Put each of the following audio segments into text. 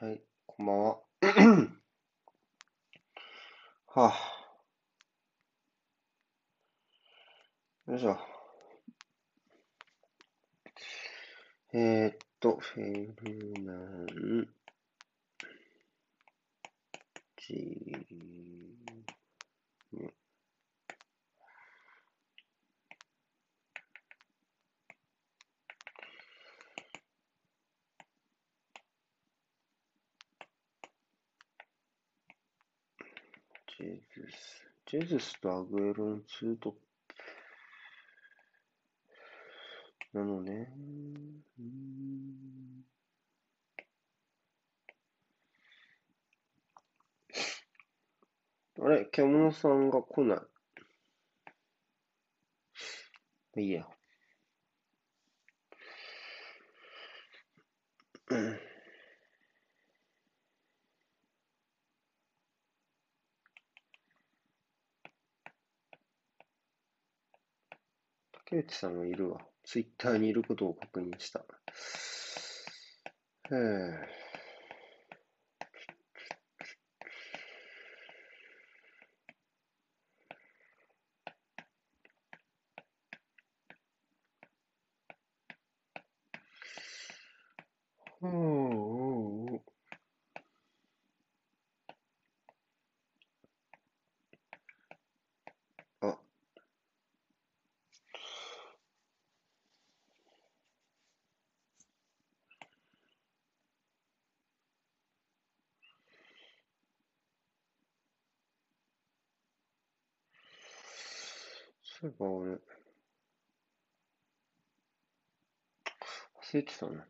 はい、こんばんは。はあ。よいしょ。えー、っと、フェルナン、ジー、ジェズス。ジェズスとアグエロのツートップ。なのね。んあれ、獣さんが来ない。まあいいや。うん竹内さんはいるわ。ツイッターにいることを確認した。へえ。ほうあ、そういえば俺、忘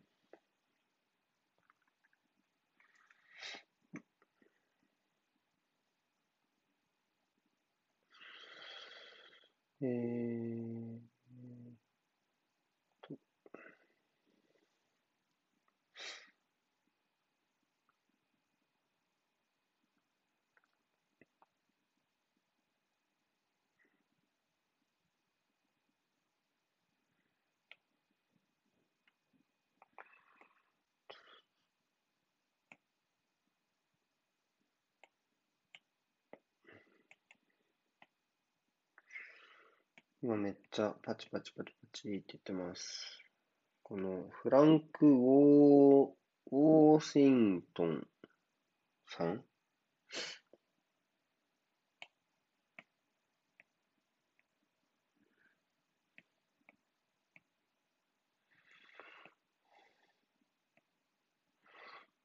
今めっちゃパチパチパチパチって言ってます。このフランク・ウォー、ウォーシントンさん？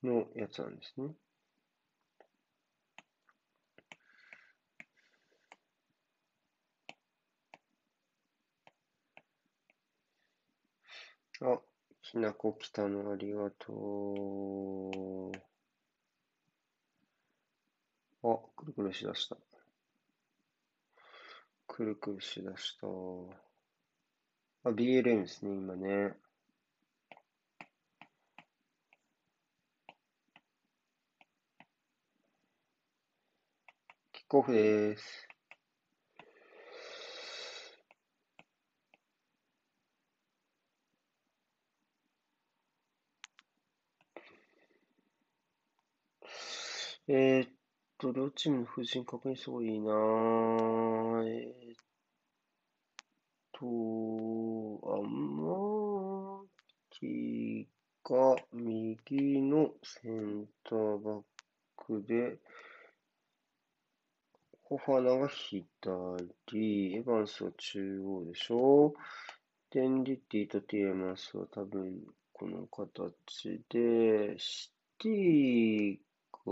のやつなんですね。あ、きなこ来たのありがとう。あ、くるくるしだした。くるくるしだした。あ、BLM ですね、今ね。キックオフです。えーっと、両チームの布陣確認すごいいいなぁ。えーっと、アマキが右のセンターバックで、ホファナが左、エヴァンスは中央でしょ？デンリティとティエマスは多分この形で、シティが、お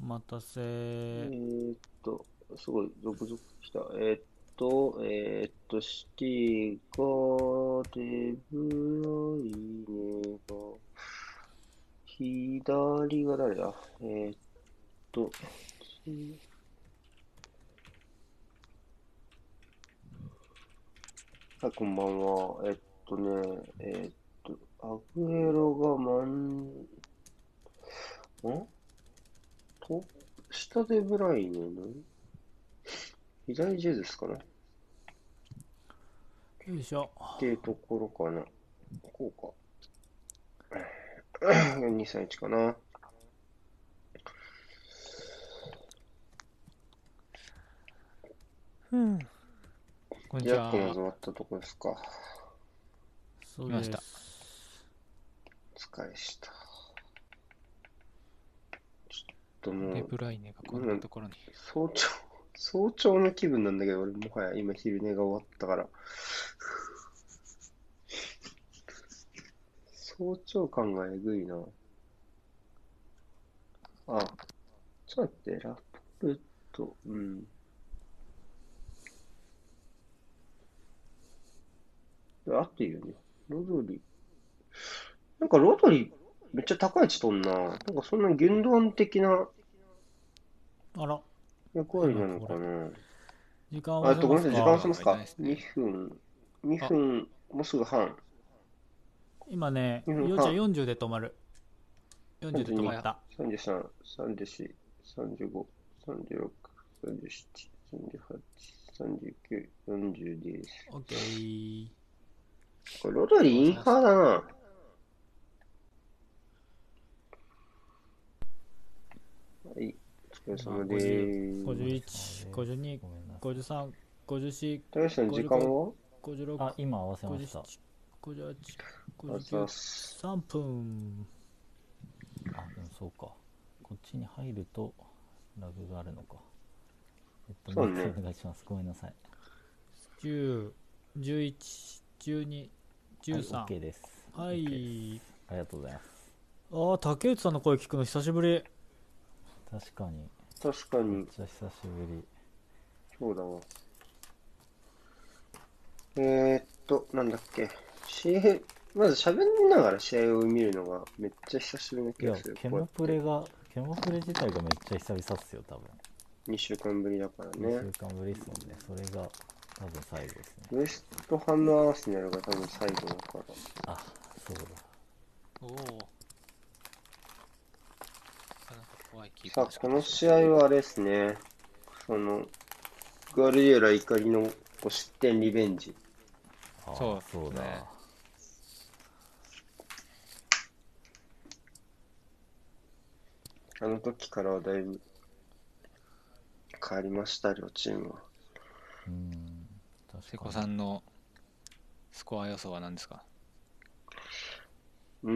待たせ。えー。っと、すごい、続々来た。えー。っと、えー。っと、シティが、デブライネが、左が誰だえー。っと、ちはい、こんばんは。えっとね、えっと、アグエロが真ん、んと、下でブライネの？左ジェズスかなよいしょ。っていうところかな。こうか。4231かな。うん。こんにちはジャック。も終わったとこですか。そうです。来まお疲れした。ちょっともう、デブライネがこんなところに？早朝、早朝の気分なんだけど、俺もはや今昼寝が終わったから。早朝感がえぐいな。あ、ちょっと待って、ラポルト、うん。あっていうね。ロドリ。なんかロドリ、めっちゃ高い位置とんな。なんかそんなギュンドアン的なあら、役割なのかな。時間あ、えっと、ごめんなさい、時間押せますかないですね ?2 分、2分、もうすぐ半。今ね、うんようちゃん40で止まる。40で止まった。33、34、35、36、37、38、39、40です。オッケー。これ、ロドリインハーだな。はい、お疲れ様でーす。51、52、ごめんなさい。53、54、高橋さん、時間は56、あ、今合わせました。57、58、59、3分。あ、でもそうか。こっちに入るとラグがあるのか。えっと、ねお願い。します。ごめんなさい。10、11、12、はい、13。OK です。はい。ありがとうございます。ああ、竹内さんの声聞くの久しぶり。確かに、確かにめっ、ちゃ久しぶり。そうだわ。えー、っと、なんだっけ。試合、まず喋りながら試合を見るのがめっちゃ久しぶりない気やがする。、ケモプレが、ケモプレ自体がめっちゃ久々っすよ、多分。2週間ぶりだから2ね週。間ぶりっすもんね。それが多分最後ですね。ウエストハムアーセナルが多分最後だから。あ、そうだ。おお。なかなか怖い気さあ、この試合はあれですね。その、グアルディオラ怒りの5失点リベンジ。あそうそうだ。ねあの時からはだいぶ変わりました、両チームは。うん。瀬古さんのスコア予想は何ですか？うーん、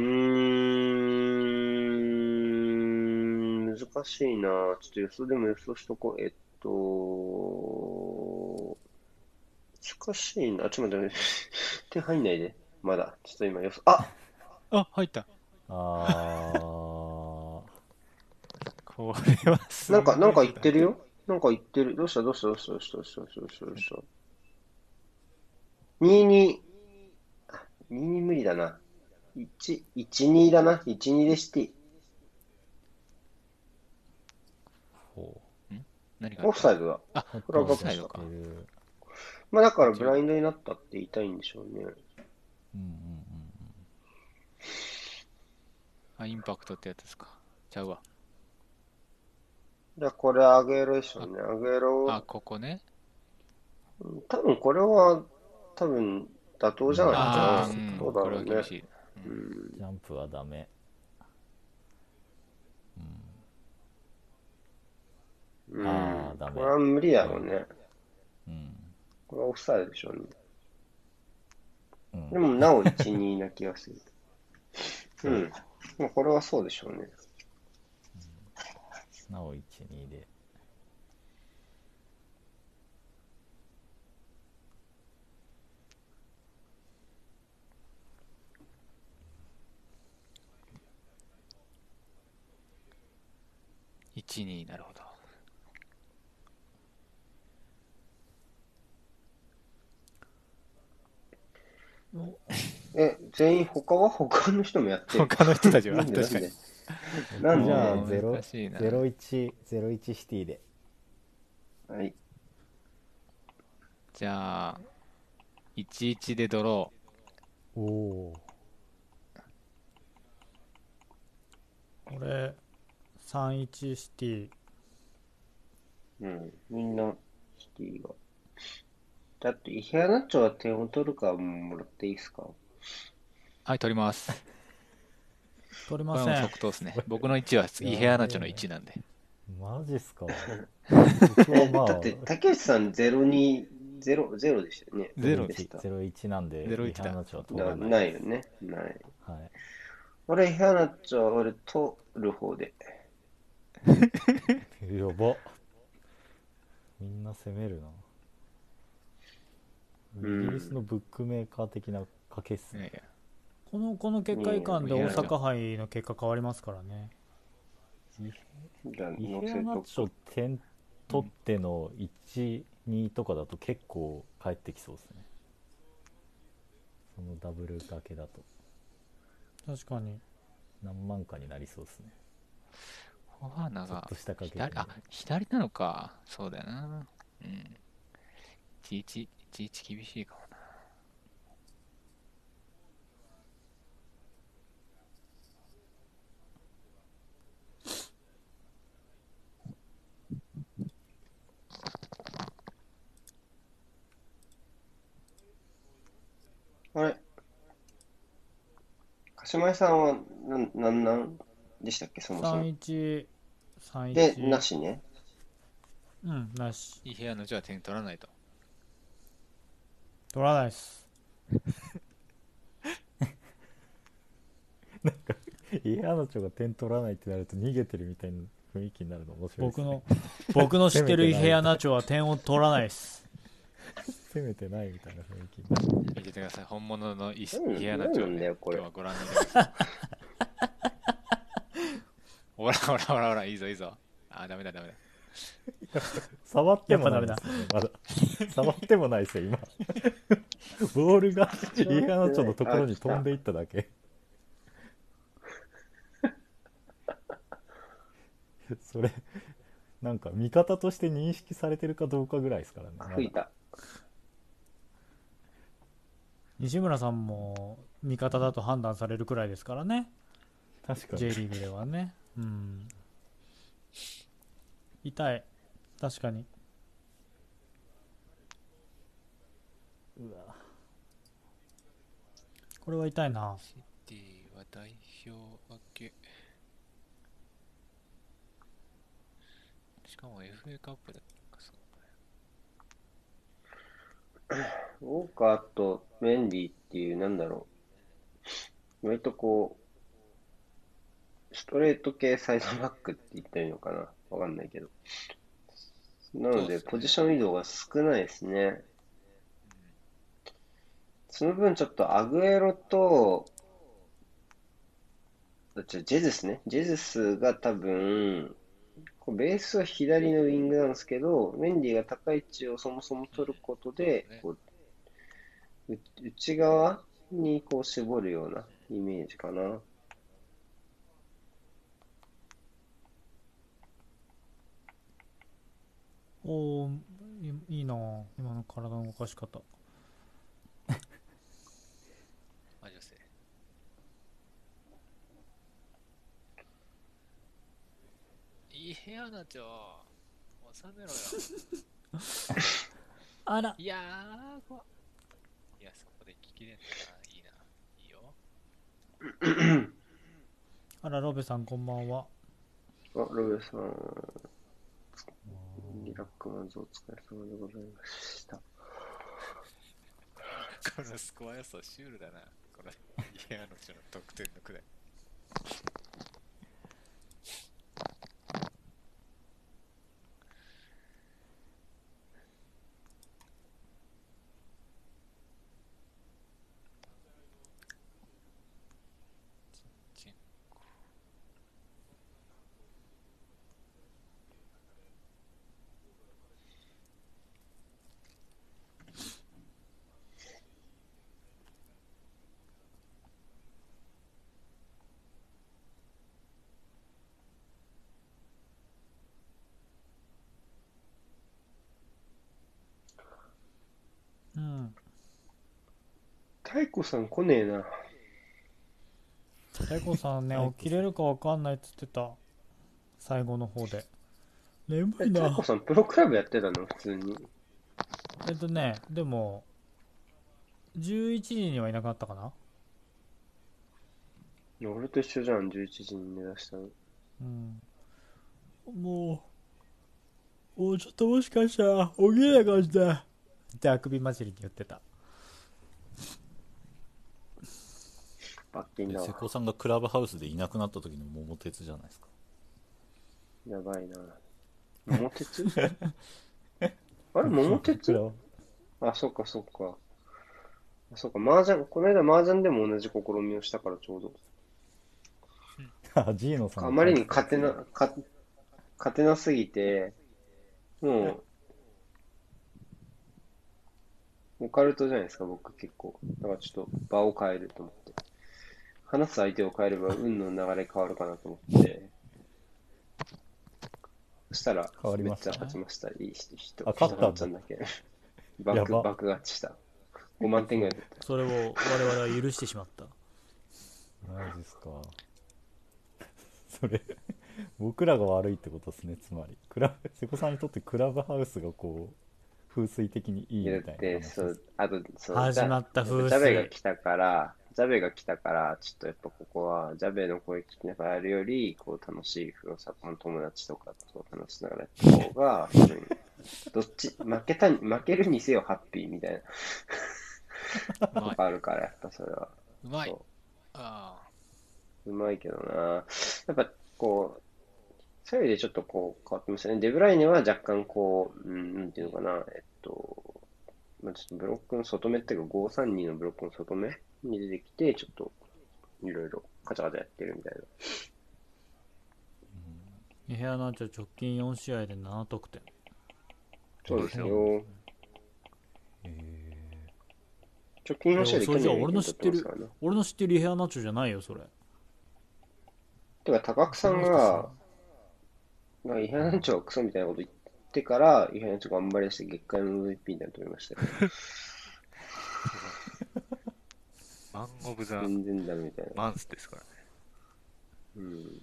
難しいな。ちょっと予想でも予想しとこう。えっと、難しいな。ちょっと待って、手入んないで。まだ。ちょっと今予想、ああ、入った。あー これはすごいなんか、なんか言ってるよ。なんか言ってる。どうしたどうした？どうした？どうした？どうした？どうした？どうした？22、あ、22無理だな。1、12だな。12でして。ほ何がオフサイドだ。あ、う。これはオフサイドかまあだからブラインドになったって言いたいんでしょうね。うんうんうんあ、インパクトってやつですか？ちゃうわ。じゃあこれアゲロでしょうね。アゲロ、あ、ここね。うん多分これは、多分妥当じゃないあかあ、うな。ん、どうこだろうね。れは厳しい。うんうん。ジャンプはダメ。うんあーダメこれは無理やろうね。うん。これはオフサイドでしょうね。うん。でもなお1、2な気がする。うん。まあこれはそうでしょうね。なお1、2で。1、2、なるほど。え、全員他は他の人もやってる。他の人たちは？なんで？確かに。なんで？じゃあ、うんゼロ難しいなゼロ一ゼロ一シティで。はい。じゃあ、11でドロおお。俺、31シティ。うん。みんな、シティが。だって、イヘアナッチョは点を取るかもらっていいですか？はい、取ります。取りません即答ですね。僕の1はイヘアナチョの1なんで。マジっすか？まあだって、竹内さん02、0、ゼロでしたよね。ゼロでした。01なんで01リハナチョは通だらないないよね。ない。はい俺、イヘアナッチョは俺、取る方で。やば。みんな攻めるな。うん。イギリスのブックメーカー的な賭けっすね、ねこのこの結果以下で大阪杯の結果変わりますからね。イヘアナとチョ点取っての1、2とかだと結構返ってきそうですね。そのダブル掛けだと。確かに。何万かになりそうですねフォアナがちょっとした掛け左、あ、左なのか。そうだよな。うん。11、11厳しいかもな。あれ鹿島井さんは、なん、なんなん？でしたっけ、そもそも。31で、31なしね。うんなしイヘアナチョは点取らないと。取らないっすイヘアナチョが点取らないってなると逃げてるみたいな雰囲気になるの面白いです、ね、僕の僕の知ってるイヘアナチョは点を取らないっす攻めてないみたいな雰囲気になる見ててください。本物のイうんイヘアナチョを、なんだよこれ今日はご覧になります。ほらほらほらほら、いいぞいいぞ。あ、ダメだダメだ。触ってもないですよねまだ。触ってもないですよ今。ボールがイヘアナチョのところに飛んでいっただけ。それなんか味方として認識されてるかどうかぐらいですからね吹いた。西村さんも味方だと判断されるくらいですからね。確か J にリーグではねうん。痛い。確かに。うわ。これは痛いな。シティは代表分け。しかも FA カップだったかそうウォーカーとメンディっていう、なんだろう。割とこう、ストレート系サイドバックって言ったらいいのかな？わかんないけど。なので、ポジション移動が少ないですね。その分、ちょっとアグエロと、あじゃジェズスね。ジェズスが多分、ベースは左のウィングなんですけど、メンディが高い位置をそもそも取ることで、こうう内側にこう絞るようなイメージかな。おーいいいな今の体の動かし方マジで。いい部屋だちょ。収めろよ。あらいやー、怖っいや、そこで聞きれんのな。いいな。いいよ。あらロベさんこんばんはあ、ロベさん、リラックマンズお疲れ様でございました。このスコア予想シュールだな。このイヤーのちの得点のくらい。太鼓さん来ねえな。太鼓さんね起きれるかわかんないっつってた最後の方で眠え、いな太鼓さんプロクラブやってたの？普通に。えっとね、でも、11時にはいなくなったかな俺と一緒じゃん、11時に寝だしたの。うん。もう、もうちょっともしかしたら起きれないかもしれない。ってあくび混じりに言ってた。罰金だわ。で瀬古さんがクラブハウスでいなくなった時の桃鉄じゃないですかやばいな。桃鉄？あれ桃ク鉄あ、そっかそっか。あそっか、麻雀、この間麻雀でも同じ試みをしたからちょうど。あ ジーノさんあまりに勝てな、か勝てなすぎて、もう、オカルトじゃないですか、僕結構。だからちょっと場を変えると思って。話す相手を変えれば運の流れ変わるかなと思って。そしたら、変わりましためっちゃ勝ちました。いい人、人、あ勝ったんだ人んだけ。バック、やばバック勝ちした。5万点ぐらいだった。それを我々は許してしまった。マジですか それ僕らが悪いってことですねつまりクラ瀬古さんにとってクラブハウスがこう風水的にいいいやみたいなだって、話そう、あと、そう、始まった風水ジャベが来たから、ジャベが来たから、ちょっとやっぱここは、ジャベの声聞きながらやるより、こう楽しい風呂坂の友達とかと話しながらやった方が、どっち、負けたに、負けるにせよハッピーみたいな、とかあるから、やっぱそれは。うまいそあううまいけどな。やっぱこう、そういう意味でちょっとこう変わってましたね。デブライネは若干こう、うん、なんていうのかな、えっと、まあ、ちょっとブロックの外目っていうか532のブロックの外目に出てきて、ちょっといろいろカチャカチャやってるみたいな。部屋の直近4試合で7得点。そうですよ。え直近の試合で去年俺の知ってる。俺の知ってるリヘアナチョじゃないよ、それ。てか、高久さんが、なんかイヘナンチョはクソみたいなこと言ってから、イヘナンチョ頑張り出して月間 MVP みたいなの取りましたマン・オブ・ザ・全然ダメみたいな。マンスですからね。うん。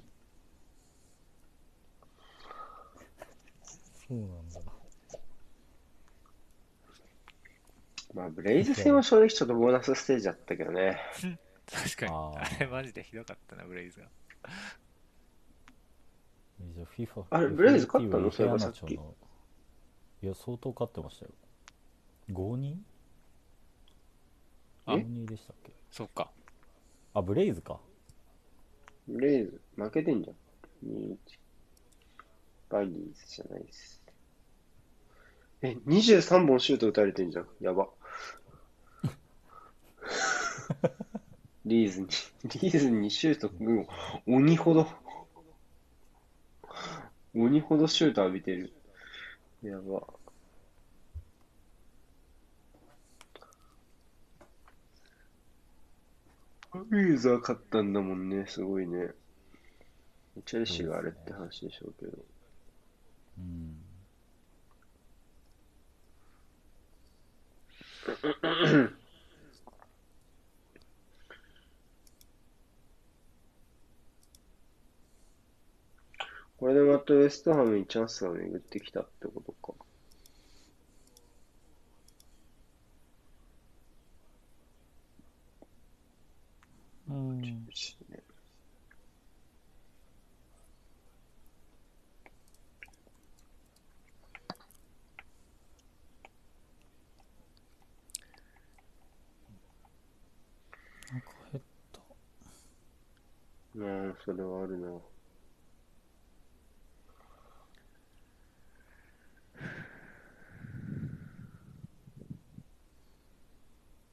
そうなんだまあ、ブレイズ戦は正直ちょっとボーナスステージだったけどね。確かに。あれマジでひどかったな、ブレイズが。えじゃあ FIFA あれブレイズ勝ったの？そういえばはさっきいや相当勝ってましたよ 5-2? あ5-2でしたっけ？そっか。あブレイズかブレイズ、負けてんじゃん。2-1。バギーズじゃないです。え、23本シュート打たれてんじゃん。やば。リーズに、リーズにシュート、うん鬼ほど、鬼ほどシュート浴びてる。やば。リーズは勝ったんだもんね、すごいね。チェルシーがあれって話でしょうけど。うん これでまたウエストハムにチャンスが巡ってきたってことか。うん。ねなんか減った。まあ、それはあるな。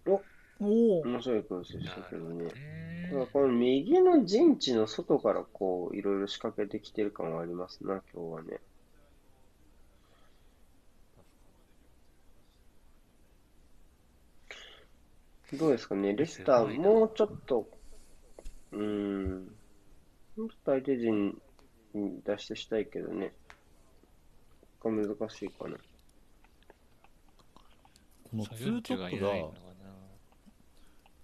おお面白いクロスでしたけどね。えただこの右の陣地の外からこう、いろいろ仕掛けてきてる感はありますな、今日はね。どうですかね、レスター、もうちょっと、うーん、もうちょっと相手陣に出してしたいけどね。が難しいかな。このサツートップが。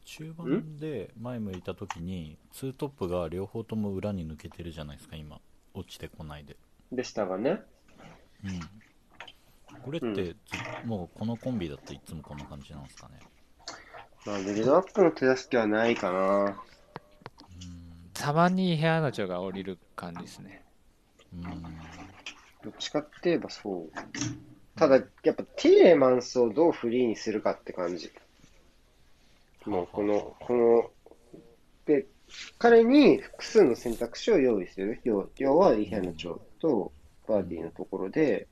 中盤で前向いた時にツートップが両方とも裏に抜けてるじゃないですか今落ちてこないでレスターがね、うんこれってず、もうこのコンビだといつもこんな感じなんですかね。まあ、ビルドアップの手助けはないかな。うん。たまに部屋の長が降りる感じですね。うん。どっちかって言えばそう。ただ、やっぱティーレマンスをどうフリーにするかって感じ。もうこの、この、で、彼に複数の選択肢を用意する。要要は、リヒャナチョとバーディーのところで、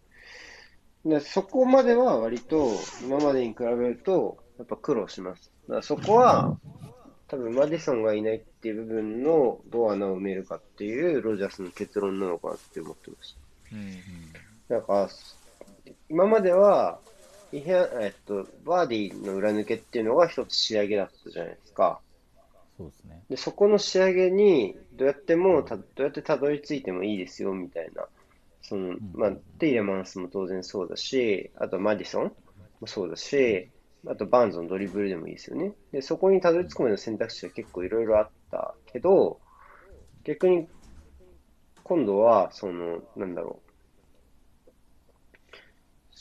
でそこまでは割と今までに比べると、やっぱ苦労します。だからそこは、多分マディソンがいないっていう部分のどう穴を埋めるかっていうロジャースの結論なのかなって思ってました。うん。なんか、今までは、イヘアえっと、バーディーの裏抜けっていうのが一つ仕上げだったじゃないですか。そうですね。で、そこの仕上げに、どうやってもた、どうやってたどり着いてもいいですよ、みたいな。その、まあ、テイレマンスも当然そうだし、あとマディソンもそうだし、あとバーンズのドリブルでもいいですよね。で、そこにたどり着くまでの選択肢が結構いろいろあったけど、逆に、今度は、その、なんだろう。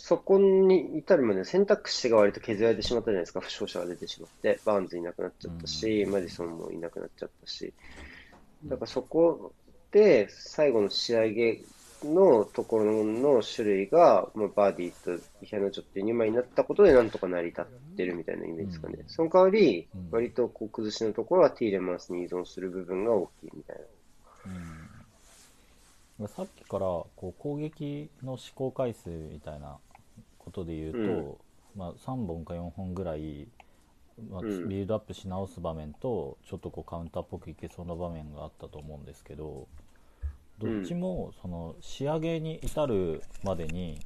そこに至るまでの選択肢が割と削られてしまったじゃないですか、負傷者が出てしまって、バーンズいなくなっちゃったし、マディソンもいなくなっちゃったし、だからそこで最後の仕上げのところの種類が、まあ、バーディーとイヒャナチョっていう2枚になったことでなんとか成り立ってるみたいなイメージですかね。その代わりうん、割とこう崩しのところはティーレマンスに依存する部分が大きいみたいな。うん、さっきからこう攻撃の試行回数みたいなことで言うと、うんまあ、3本か4本ぐらい、まあ、うんビルドアップし直す場面とちょっとこうカウンターっぽくいけそうな場面があったと思うんですけどどっちもその仕上げに至るまでに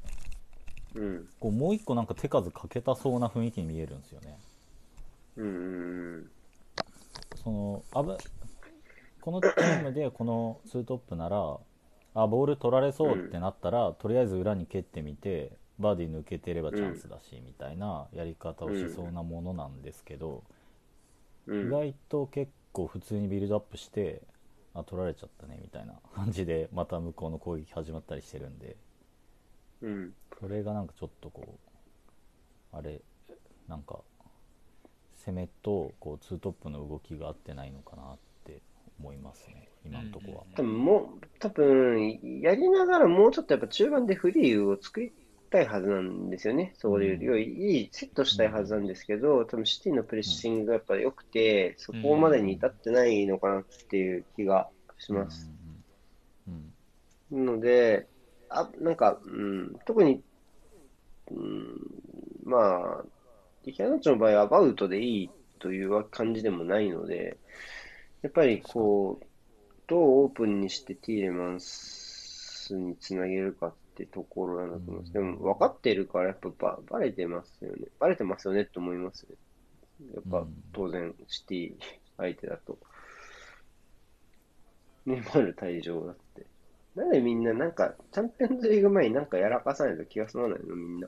うん。こうもう一個なんか手数かけたそうな雰囲気に見えるんですよね。うんうんそのあぶこのチームでこのツートップならあボール取られそうってなったら、とりあえず裏に蹴ってみてバーディー抜けてればチャンスだし、みたいなやり方をしそうなものなんですけど。意外と結構普通にビルドアップしてあ取られちゃったねみたいな感じでまた向こうの攻撃始まったりしてるんでうん。それがなんかちょっとこうあれなんか攻めとこうツートップの動きが合ってないのかなって思いますね今のとこは。多分もう、多分、やりながらもうちょっとやっぱ中盤でフリーを作りたいはずなんですよね。そこで言うと、うん。いいセットしたいはずなんですけど、多分シティのプレッシングがやっぱ良くて、そこまでに至ってないのかなっていう気がします。うん。ので、あ、なんか、うん、特に、うん、まあ、イキャナチョの場合はアバウトでいいという感じでもないので、やっぱりこう、どうオープンにしてティーレマンスにつなげるかってところだと思います。でも分かってるからやっぱバ、バレてますよね。バレてますよねって思いますね。やっぱうん当然シティ相手だと。ネイマール退場だって。なんでみんななんか、チャンピオンズリーグ前になんかやらかさないと気が済まないのみんな。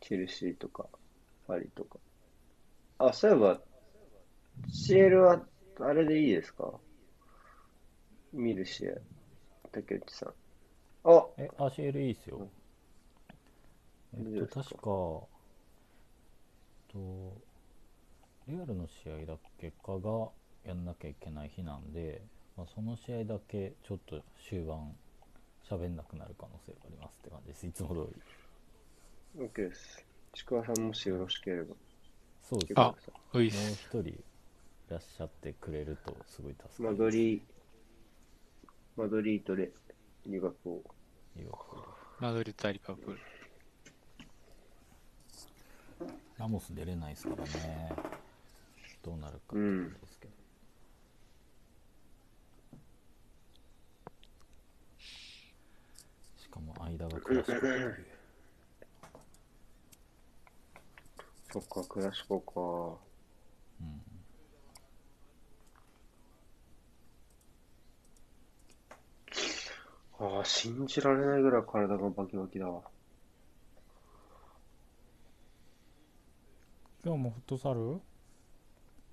チェルシーとか、パリとか。あ、そういえば、CL は、あれでいいですか？見る試合。竹内さん。あ、え RCL いいっすよ。えっと、確か、えっと、レアルの試合だけかがやんなきゃいけない日なんで、まあ、その試合だけちょっと終盤喋んなくなる可能性がありますって感じです。いつも通り。OK です。ちくわさんもしよろしければ。そうですね。もうす。一人いらっしゃってくれるとすごい助かります。マドリーとレ、リバプール。リバプールマドリード対リバプール。ラモス出れないですからね。どうなるかってうんことですけど。しかも間がクラシコっていう。そっか、クラシコか。うんああ、信じられないぐらい体がバキバキだわ。今日もフットサル？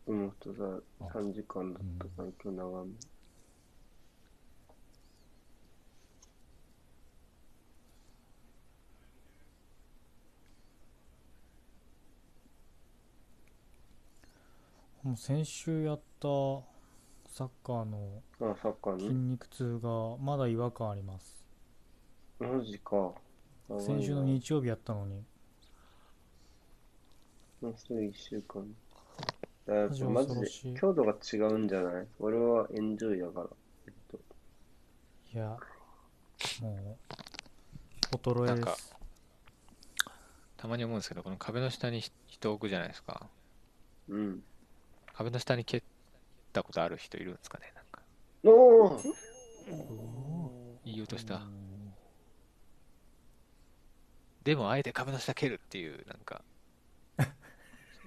うん、サル、3時間だった。から、今日長め。もう先週やったサッカーのあ、サッカー筋ね。肉痛がまだ違和感ありますマジか。先週の日曜日やったのにもうすぐ一週間。だからやっマジぱマジで強度が違うんじゃない？俺はエンジョイだから。えっと、いやもう衰えなんかですたまに思うんですけど、この壁の下に人置くじゃないですか。うん。壁の下に蹴ったことある人いるんですかねなんか。おー。いい音した。でも、あえて壁の下蹴るっていう、なんか、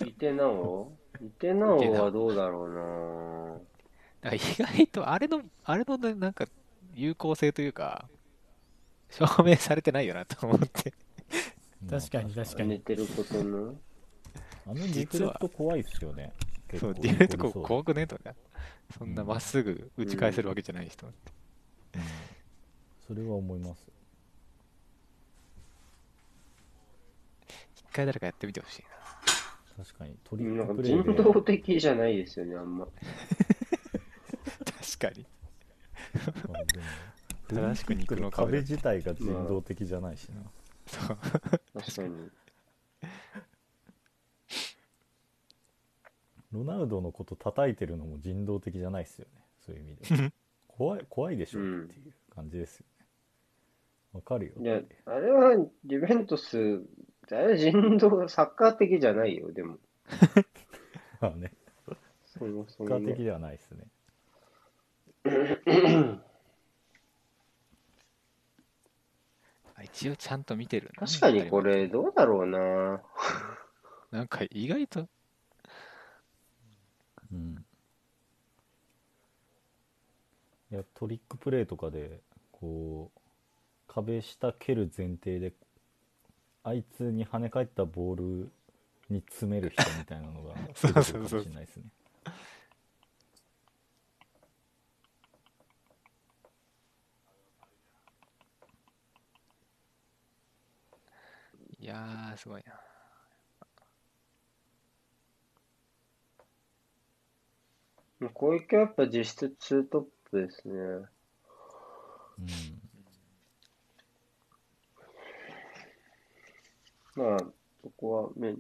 いてなお？いてなおはどうだろうな。なんか意外と、あれの、あれのね、なんか、有効性というか、証明されてないよなと思って。確かに確かに。寝てることの？あのディフレクト怖いっすよね。結そう、構ディフェントこ怖くねとか、そんなまっすぐ打ち返せるわけじゃない人。うんそれは思います一回誰かやってみてほしいな。確かにトリックプレイで人道的じゃないですよね、あんま。確かに。あでも正しく肉の壁壁自体が人道的じゃないしな、そう。確かに。ロナウドのこと叩いてるのも人道的じゃないっすよね。そういう意味では。怖い怖いでしょうんっていう感じですよね。わかるよ。いや、あれは、ユベントス、あれは人道、サッカー的じゃないよ、でも。まあね。そもそサッ。カー的ではないですね。あ一応ちゃんと見てるな。確かにこれ、どうだろうな。なんか意外と、うんいやトリックプレイとかでこう壁下蹴る前提であいつに跳ね返ったボールに詰める人みたいなのが 出てくるかもしれないですねいやー、すごいな。こういう系はやっぱ実質ツートップですね。うんまあ、そこはメン、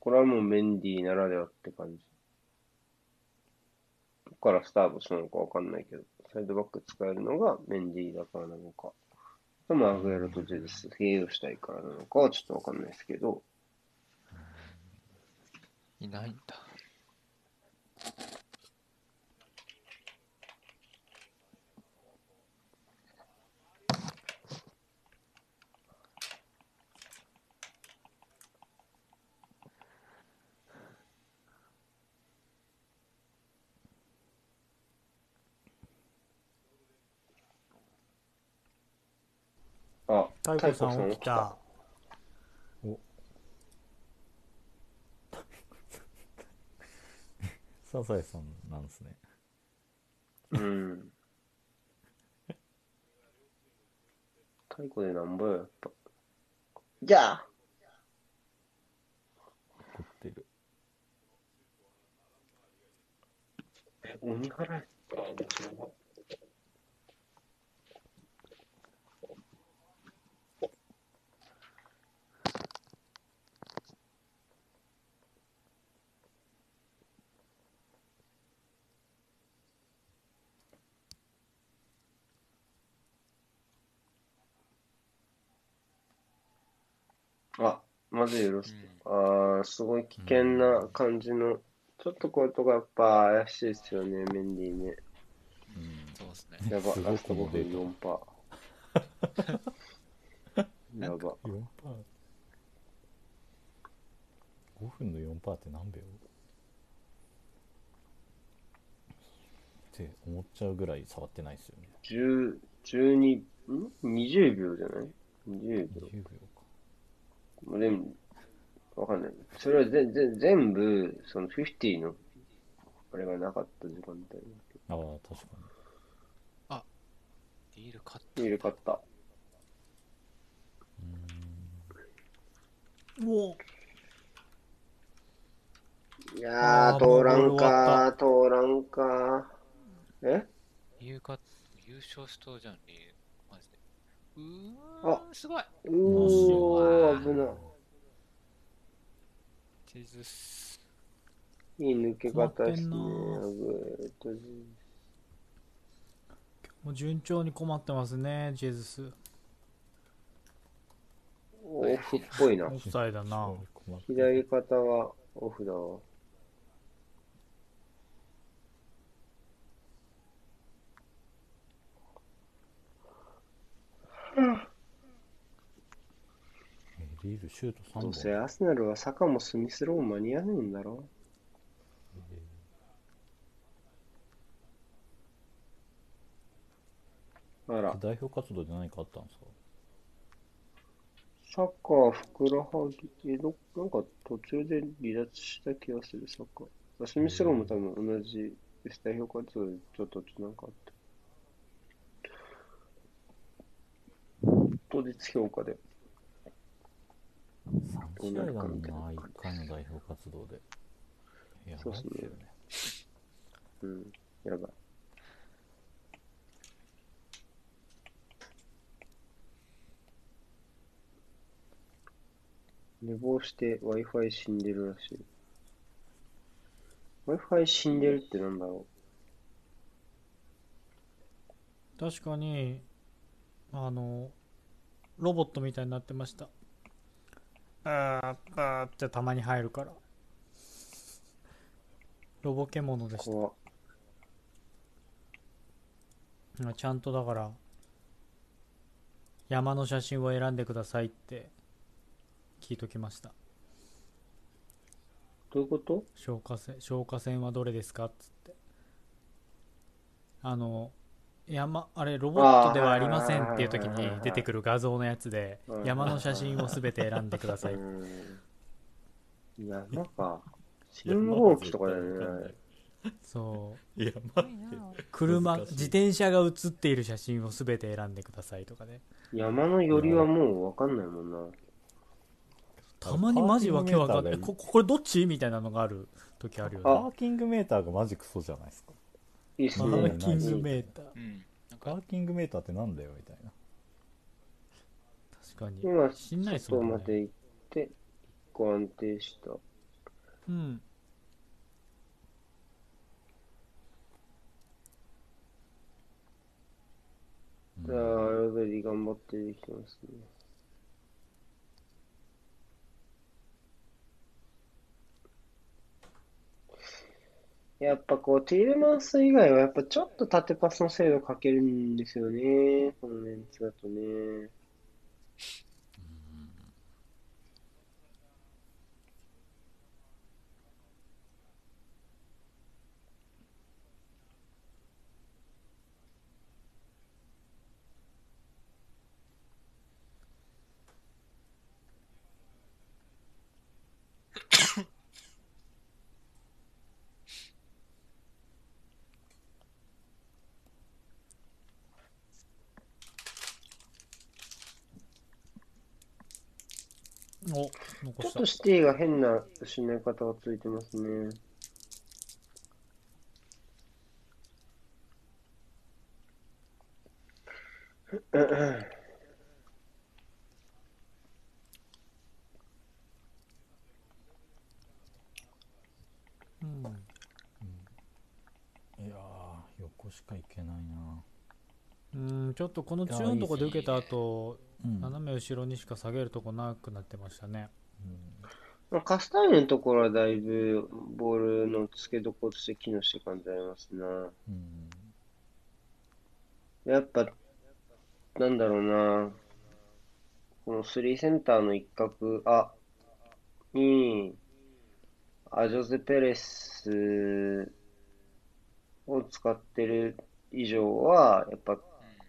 これはもうメンディーならではって感じ。どこからスタートしたのかわかんないけど、サイドバック使えるのがメンディーだからなのか、でもアグエロとジェズス併用したいからなのかはちょっとわかんないですけど、いないんだ。あ、太鼓さん起きた。サザエさんなんですねうん。太鼓でなんぼよ、やっぱ。じゃあ怒ってる鬼払い。あ、まずよろしく。ああ、すごい危険な感じの、ちょっとこういうとこやっぱ怪しいですよね、メンディーね。うんそうですね。やば、ラスト5分も出た4パー。やば。4%パー5分の4パーって何秒？って思っちゃうぐらい触ってないですよね10、12、ん ?20 秒じゃない ?20 秒。20秒でも、わかんない。それはぜぜ全部、その50の、あれがなかった時間帯だけああ確かディールカッど。入れ買った。にうおいやー、通らんボー通らんか。え優勝優勝しとうじゃん、リーマジで。うあすごい。うー、危な。ジェズス。いい抜け方ですね。もう順調に困ってますね、ジェズス。オフっぽいなオ。フサイドだな。左肩はオフだわ。リールシュート3本どうせアスナルはサカもスミスローも間に合わねえんだろ。あら、代表活動で何かあったんですか？サッカー、ふくらはぎ、え、ど、なんか途中で離脱した気がする、サッカー。スミスローも多分同じです。代表活動でちょっとなんかあった。当日評価で。3試合だもんな1回の代表活動でやばいっすよねうん、やばい。寝坊して Wi-Fi 死んでるらしい。Wi-Fi 死んでるってなんだろ確かに、あの、ロボットみたいになってました。あーあーってたまに入るから。ロボ獣でう。した。怖っあちゃんとだから、山の写真を選んでくださいって聞いときました。どういうこと？消火栓消火栓はどれですか？っつってあの山あれロボットではありませんっていう時に出てくる画像のやつでうん山の写真を全て選んでくださいうん。山か。信号機とかだよね。そういや待って車自転車が写っている写真を全て選んでくださいとかね山の寄りはもうわかんないもんな。たまにマジわけわかんないここれどっち？みたいなのがある時あるよあねパーキングメーターがマジクソじゃないですかいいっすパね。ーキングメーターうん。なんか、パーキングメーターってなんだよみたいな確かに今、しんないっす外もんねまで行って、一個安定した。うんじゃあ、ロベリ頑張ってできてますね。やっぱこう、ティーレマンス以外はやっぱちょっと縦パスの精度かけるんですよね。このメンツだとね。お残しちょったとシティが変な失い方がついてますね。うん。いやー横しか行けないな。うんちょっとこの中央のとこで受けた後うん斜め後ろにしか下げるとこなくなってましたねまあカスターニャのところはだいぶボールの付けどころとして機能してる感じありますな。うんやっぱ、なんだろうな。このスリーセンターの一角、あ、に、アジョゼ・ペレスを使ってる以上は、やっぱ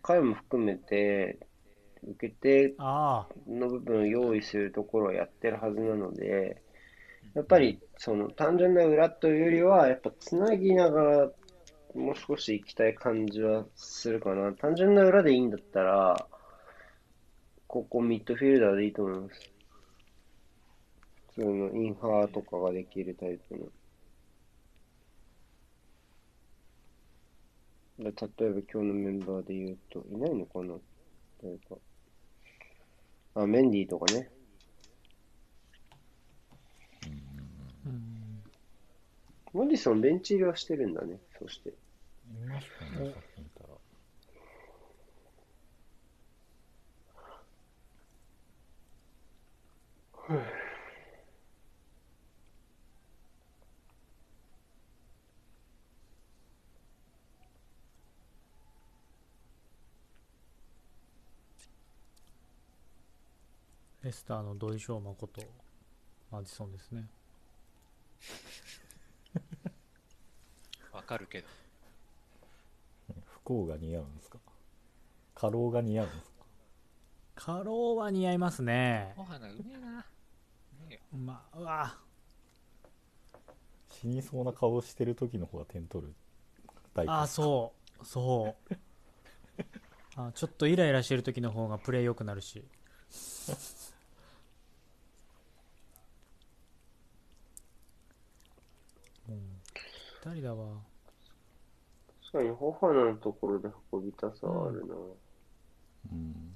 彼も含めて、受けての部分を用意するところをやってるはずなので、やっぱりその単純な裏というよりは、やっぱつなぎながら、もう少し行きたい感じはするかな。単純な裏でいいんだったら、ここミッドフィルダーでいいと思います。普通のインハーとかができるタイプの。例えば今日のメンバーで言うと、いないのかな？誰か。あ、メンディーとかね。うんモディソンベンチ入りはしてるんだね、そして。いましたねさっき見たらレスターの土井翔馬ことマディソンですね。わかるけど。不幸が似合うんですか？過労が似合うんですか？カローは似合いますねお花うめえな。ねえよ。うまうわ。死にそうな顔してる時の方が点取るタイプあそう。そう。あちょっとイライラしてる時の方がプレー良くなるしもうぴったりだわ確かに、ホファナのところで運びたさはあるな。うん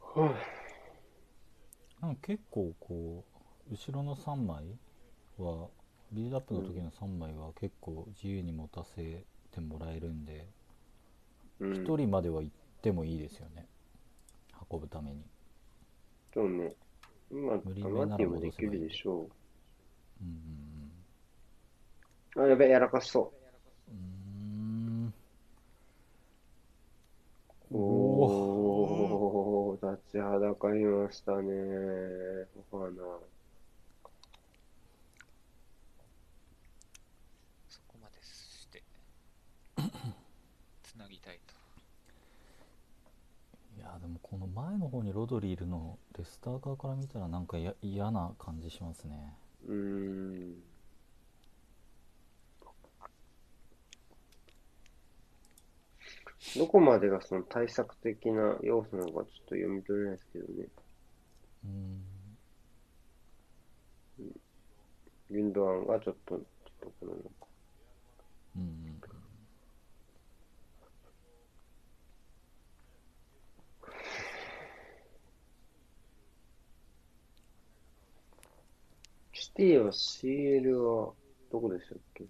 はなんか結構こう後ろの3枚はビルドアップの時の3枚は結構自由に持たせてもらえるんで、ぁうん。1人までは行ってもいいですよね運ぶためにそうね。今、無理めならアマティもできるでしょうんうんう。あ、やべえ、やらかしそうんうーんう。おおー、立ちはだかりましたね。ホファナ。そこまでして、つなぎたいと。いやでもこの前の方にロドリいるのレスター側から見たらなんかや嫌な感じしますねうーん。どこまでがその対策的な要素なのかちょっと読み取れないですけどね。うんギュンドアンがちょっと、ちょっとこの、うんうんシティは CL はどこでしたっけ？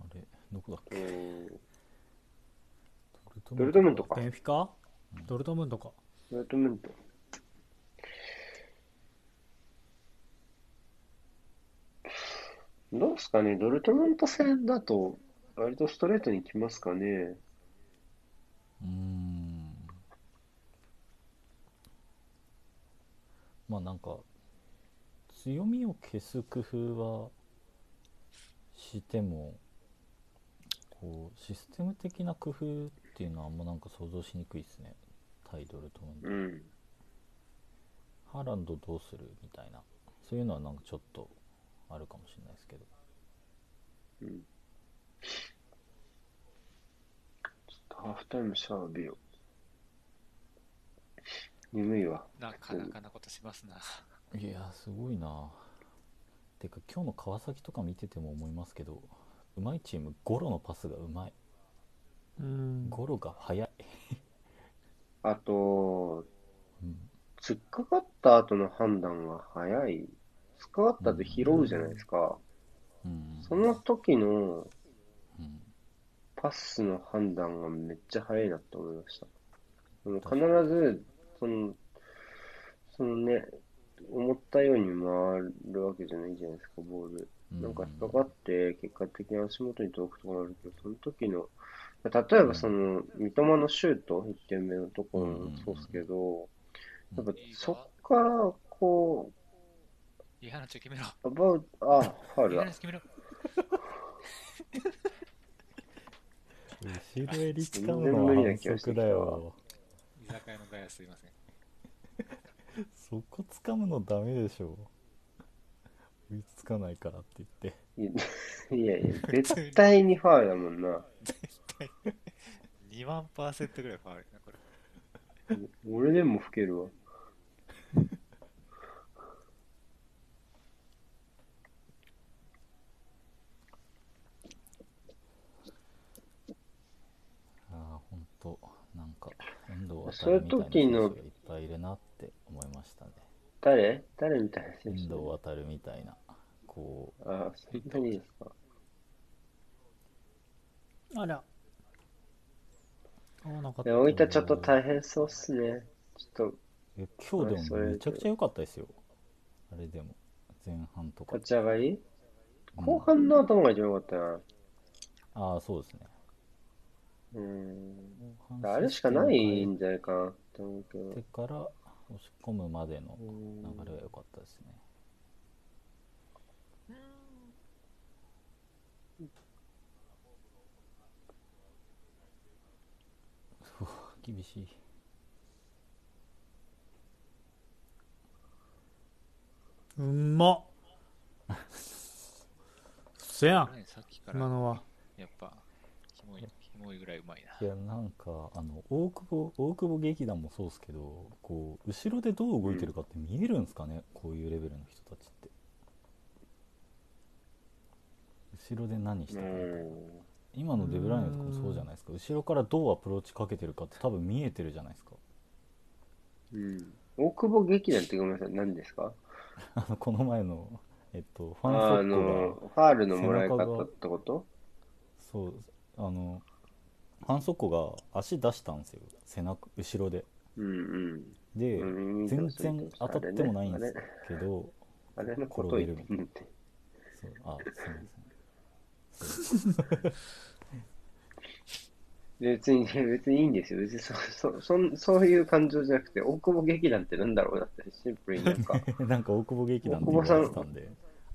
あれどこだっけ？うん。ドドルトムントか。ベンフィカドルトムントかドルトムント。どうですかね、ドルトムント戦だと、割とストレートに来ますかね？うーんまあなんか強みを消す工夫はしてもこうシステム的な工夫っていうのはあんまなんか想像しにくいですねタイドルトムントうん。ハーランドどうするみたいなそういうのはなんかちょっとあるかもしれないですけどうん。ちょっとハーフタイムシャワー浴びよう。眠いわ。なかなかなことしますな。いやーすごいなてか今日の川崎とか見てても思いますけどうまいチームゴロのパスがうまいうんゴロが速い、あと、うん、突っかかった後の判断が早い。突っかかった後拾うじゃないですか。うんその時のうんパスの判断がめっちゃ早いなって思いました。必ず、その、そのね、思ったように回るわけじゃないじゃないですか、ボール。なんか引っかかって、結果的に足元に遠くとかあるけど、その時の、例えばその、三笘のシュート、1点目のところもそうですけど、やっぱそっから、こいい話決めろ。う、アバウト、あ、ファウルだいい話。決めろ。後ろ襟つかむ全然のは無理な気が反則だよ居酒屋のガヤすいません。そこ掴むのダメでしょ。う追いつかないからって言って。いやいや、絶対にファウルだもんな。絶対2万パーセントぐらいファウルだこれ。俺でも吹けるわ。ああほんと。なんか遠藤航みたいう時の誰？誰みたいな選遠藤手航みたいなこうああ、そんなにですか？あら。あなかっいや、大分ちょっと大変そうっすね。ちょっと、え今日でもめちゃくちゃ良かったですよあれでも前半とか立ち上がりうん後半の頭が一番良かったな。ああそうですねうん。後半あれしかないんじゃないかなって思うけどで。から押し込むまでのうん流れは良かったですね。厳しい。うんまっ。そやん。今のは。やっぱキモいぐらいうまいな。いやなんかあの大久保大久保劇団もそうですけどこう後ろでどう動いてるかって見えるんですかね、こういうレベルの人たちって。後ろで何してうるのか。ん。今のデブライネとかもそうじゃないですか。後ろからどうアプローチかけてるかって多分見えてるじゃないですか。うん。大久保劇団ってごめんなさい、何ですか？あのこの前のえっとファンソッコの、がファールのもらい方ってこと？そうあのファンソッコが足出したんですよ。背中後ろで。うんうん。で、うん全然当たってもないんですけどあれのことを言ってんって。そう。あすみません別に、別にいいんですよ。別にそ、そ、そん、そういう感情じゃなくて、大久保劇団ってなんだろうなって、シンプルになんか、なんか大久保劇団って言われてたんで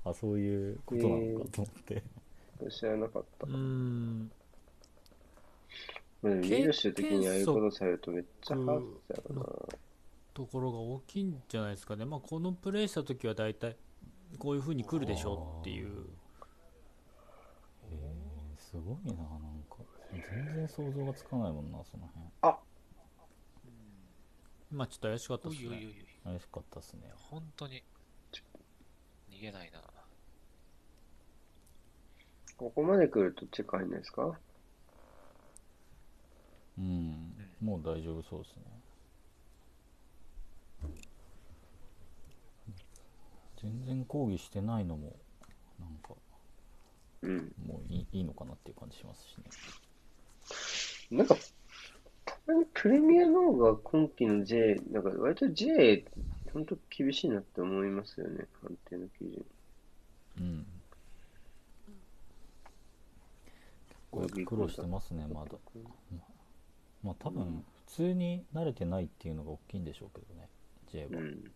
あそういうことなのかと思って、知らなかった。う。んまあでも、リードしてる時にああいうことされるとめっちゃハートしちゃうな。ところが大きいんじゃないですかね、まあ、このプレイした時は大体こういう風に来るでしょっていう。へえすごいななんか。全然想像がつかないもんなその辺。まあちょっと怪しかったですね。おいおいおいおい。怪しかったっすね。本当に。逃げないな。ここまで来るとチェック入んないですか？うん。もう大丈夫そうですね。全然抗議してないのもなんかうん。もういいいいのかなっていう感じしますしね。なんか、プレミアの方が今期の J、なんか割と J、本当厳しいなって思いますよね、判定の基準。うん。これ苦労してますねまだまあ多分普通に慣れてないっていうのが大きいんでしょうけどね J は、うん。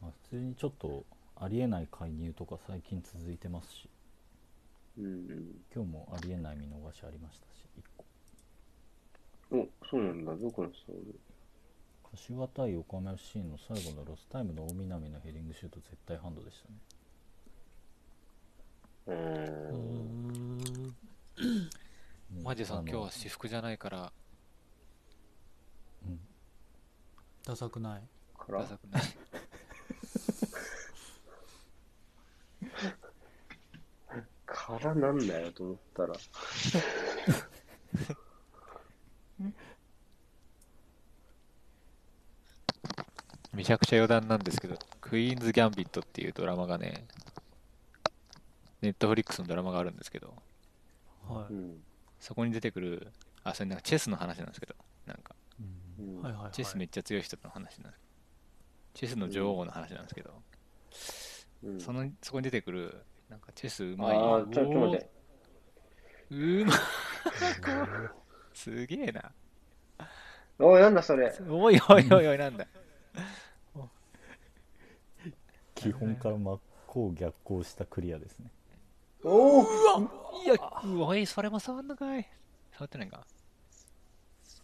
まあ、普通にちょっとありえない介入とか最近続いてますし。うんうん。今日もありえない見逃しありましたし1個。お、そうなんだ。どこのストーリ柏対横浜 FC の最後のロスタイムの大南のヘディングシュート絶対ハンドでしたね。マジさん今日は私服じゃないからうんダサくない？から。ダサくない。からなんだよと思ったら。めちゃくちゃ余談なんですけど、クイーンズ・ギャンビットっていうドラマがね、ネットフリックスのドラマがあるんですけど、はい。うん。そこに出てくる、あ、それなんかチェスの話なんですけど、なんか、はいはいはいチェスめっちゃ強い人の話なんですチェスの女王の話なんですけど、うんその、そこに出てくる、なんかチェスうまい。ああ、ちょ、ちょっと待って。うーま すげえな。おい、なんだそれ。おいおいおいおい、なんだ。基本から真っ向逆行したクリアですねおおいや、うおい、それも触んのかい。触ってないか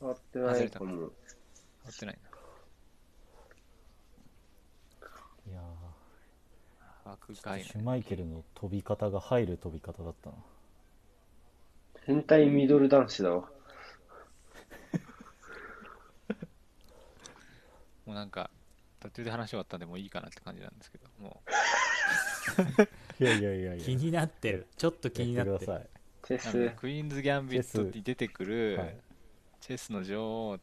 触ってないかも。触ってないいやな。枠ー外シュマイケルの飛び方が入る飛び方だったな。変態ミドル男子だわ。もうなんか、途中で話終わったんでもういいかなって感じなんですけど、も いやいやいやいや。気になってる。ちょっと気になってる。てください。チェう、なんスか。クイーンズ・ギャンビットに出てくる、はいチェスの女王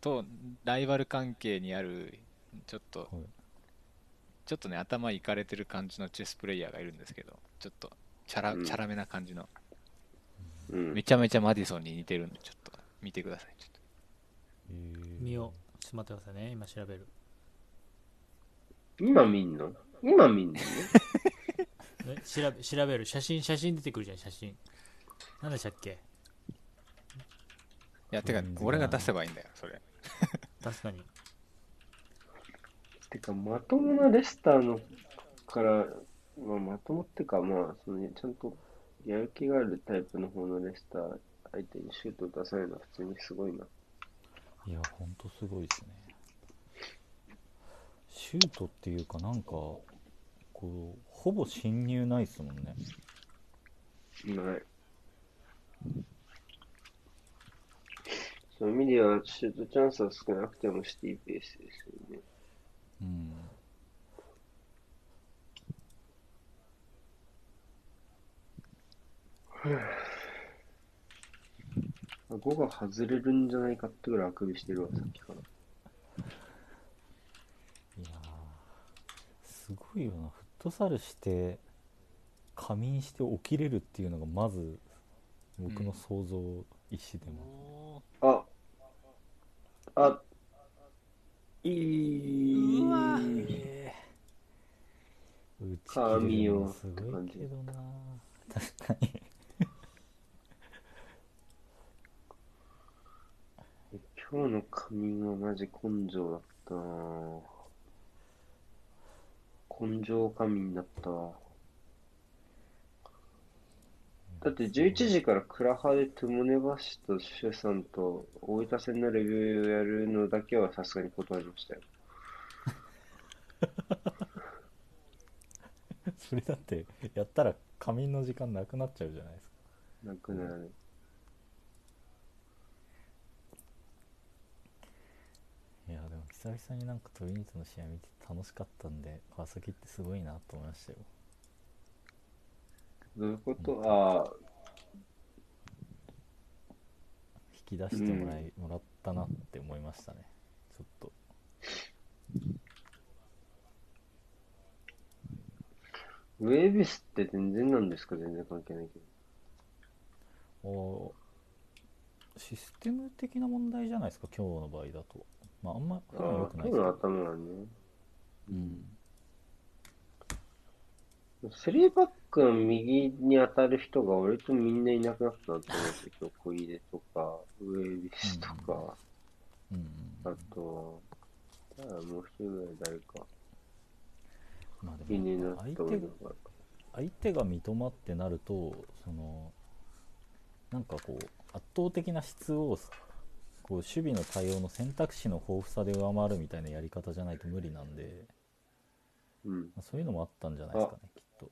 とライバル関係にあるちょっと、はい。ちょっとね頭いかれてる感じのチェスプレイヤーがいるんですけどちょっとチャラ,、うん。チャラめな感じの。うん。めちゃめちゃマディソンに似てるんでちょっと見てくださいちょっと。えー。見よう。ちょっと待ってくださいね今調べる。今見んの？今見んの？え調べ調べる。写真写真出てくるじゃん写真。何でしたっけ？いやてかうん俺が出せばいいんだよそれ。確かに。てか、まともなレスターのから、まあ、まともってか、まあ、そのちゃんとやる気があるタイプの方のレスター相手にシュートを出されるのは普通にすごいな。いやほんとすごいですね。シュートっていうかなんかこうほぼ侵入ないっすもんね。ない。そういう意味では、シュートチャンスは少なくてもシティペースですよね。うん5が外れるんじゃないかってぐらいあくびしてるわ、さっきから。いやーすごいよなフットサルして仮眠して起きれるっていうのがまず僕の想像一しでも、あ、あ、いい。うわえー打ちるのすごい。けどな確かに今日の仮眠はマジ根性だったな。根性仮眠だったわだって11時からクラハでトゥモネバシとシュさんと大分戦のレビューをやるのだけはさすがに断りましたよ。それだってやったら仮眠の時間なくなっちゃうじゃないですかなくなる。いやでも久々になんかトリニートの試合見て楽しかったんで川崎ってすごいなと思いましたよどういうこと？ああ、引き出してもらい、もらったなって思いましたね。ちょっと。ウェービスって全然なんですか？全然関係ないけど。おシステム的な問題じゃないですか？今日の場合だと。まああんま良くないですけど頭はね。うんスリーバックの右に当たる人が割とみんないなくなったなと思うんですよ。今日小出とか、ウェービスとか、うんうんあと、じゃあもう一人ぐらい誰か、まあでもったの相手がが。相手が三笘ってなるとそのなんかこう圧倒的な質をこう守備の対応の選択肢の豊富さで上回るみたいなやり方じゃないと無理なんで、うん。まあ、そういうのもあったんじゃないですかねきっと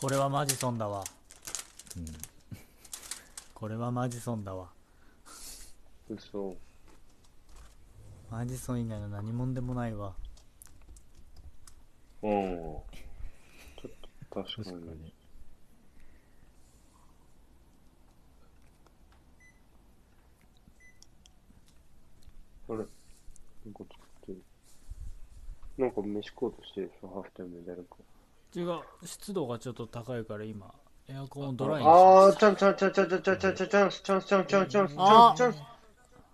これはマジソンだわうんこれはマジソンだわ嘘。マジソン以外の何者でもないわうん。ちょっと確かに。確かにあれ？なんか作ってる。なんか飯食おうとしてるでしょ、ハーフタイムで誰か。違う湿度がちょっと高いから今エアコンをドライにしああ、チャンチャンチャンチャンチャンチャンチャンチャンチャンチャンチャンチャンチャンチャンチャンあチャン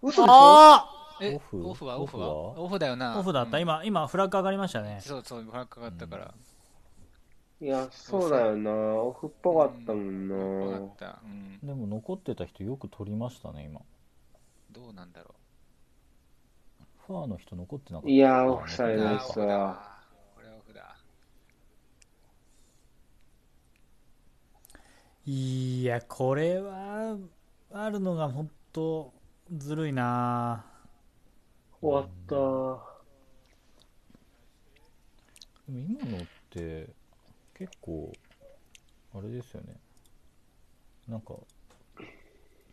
嘘でしょ？あえオフ？オフは？オフは？オフだよな。ーオフだった、うん。今今フラッグ上がりましたね。そうそうフラッグかかったから、いや、そうだよな。オフっぽかったもんな。うん、でも残ってた人よく取りましたね今。どうなんだろファーの人残ってなかった？いやオフサイうドですわ。わこれはオフだいやこれはあるのが本当ずるいな。終わった。でも今のって結構あれですよね。なんか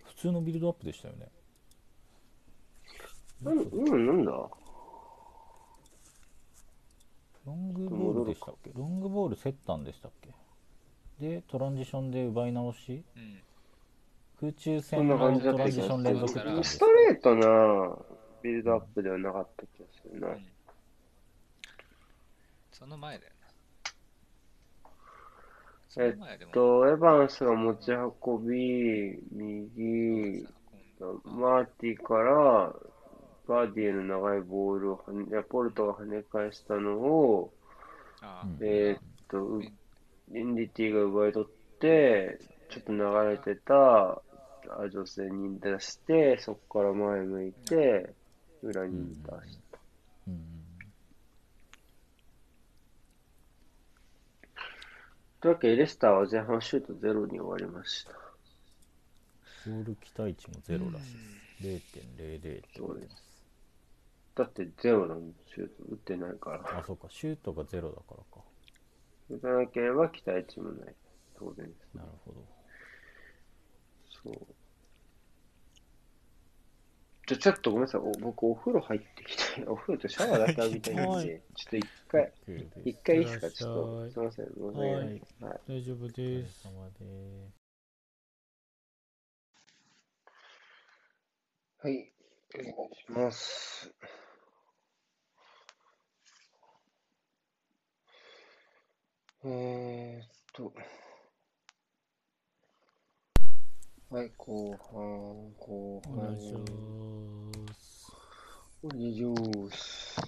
普通のビルドアップでしたよね。なん、今なんだ？ロングボールでしたっけ？ロングボール競ったんでしたっけ？でトランジションで奪い直し？うん。空中そ戦のんな感じだトランジション連続ってストレートなビルドアップではなかった気がするな。うん。その前だよな。そえっと、エヴァンスが持ち運び、右、マーティからバーディへの長いボールをはね、ポルトが跳ね返したのを、あうん。えーっと、うインディティが奪い取って、ちょっと流れてたあ女性に出して、そこから前向いて、裏に出した。うんうんというわけで、レスターは前半シュートゼロに終わりました。ボール期待値もゼロらしいです。0.00って言われてます。だってゼロなんシュート打ってないから。あそうか。シュートがゼロだからか打たなければ期待値もない。当然ですねなる。ほどそう。じゃ、ちょっとごめんなさい。お僕、お風呂入ってきて、お風呂とシャワーだけ浴びたいんはで、ちょっと一回、一回いいですか？いちょっと、すいません。申し訳ないはいです。はい。大丈夫ですはい。お願いします。えーっと。はい、後半、後半。お願いします。お願いします。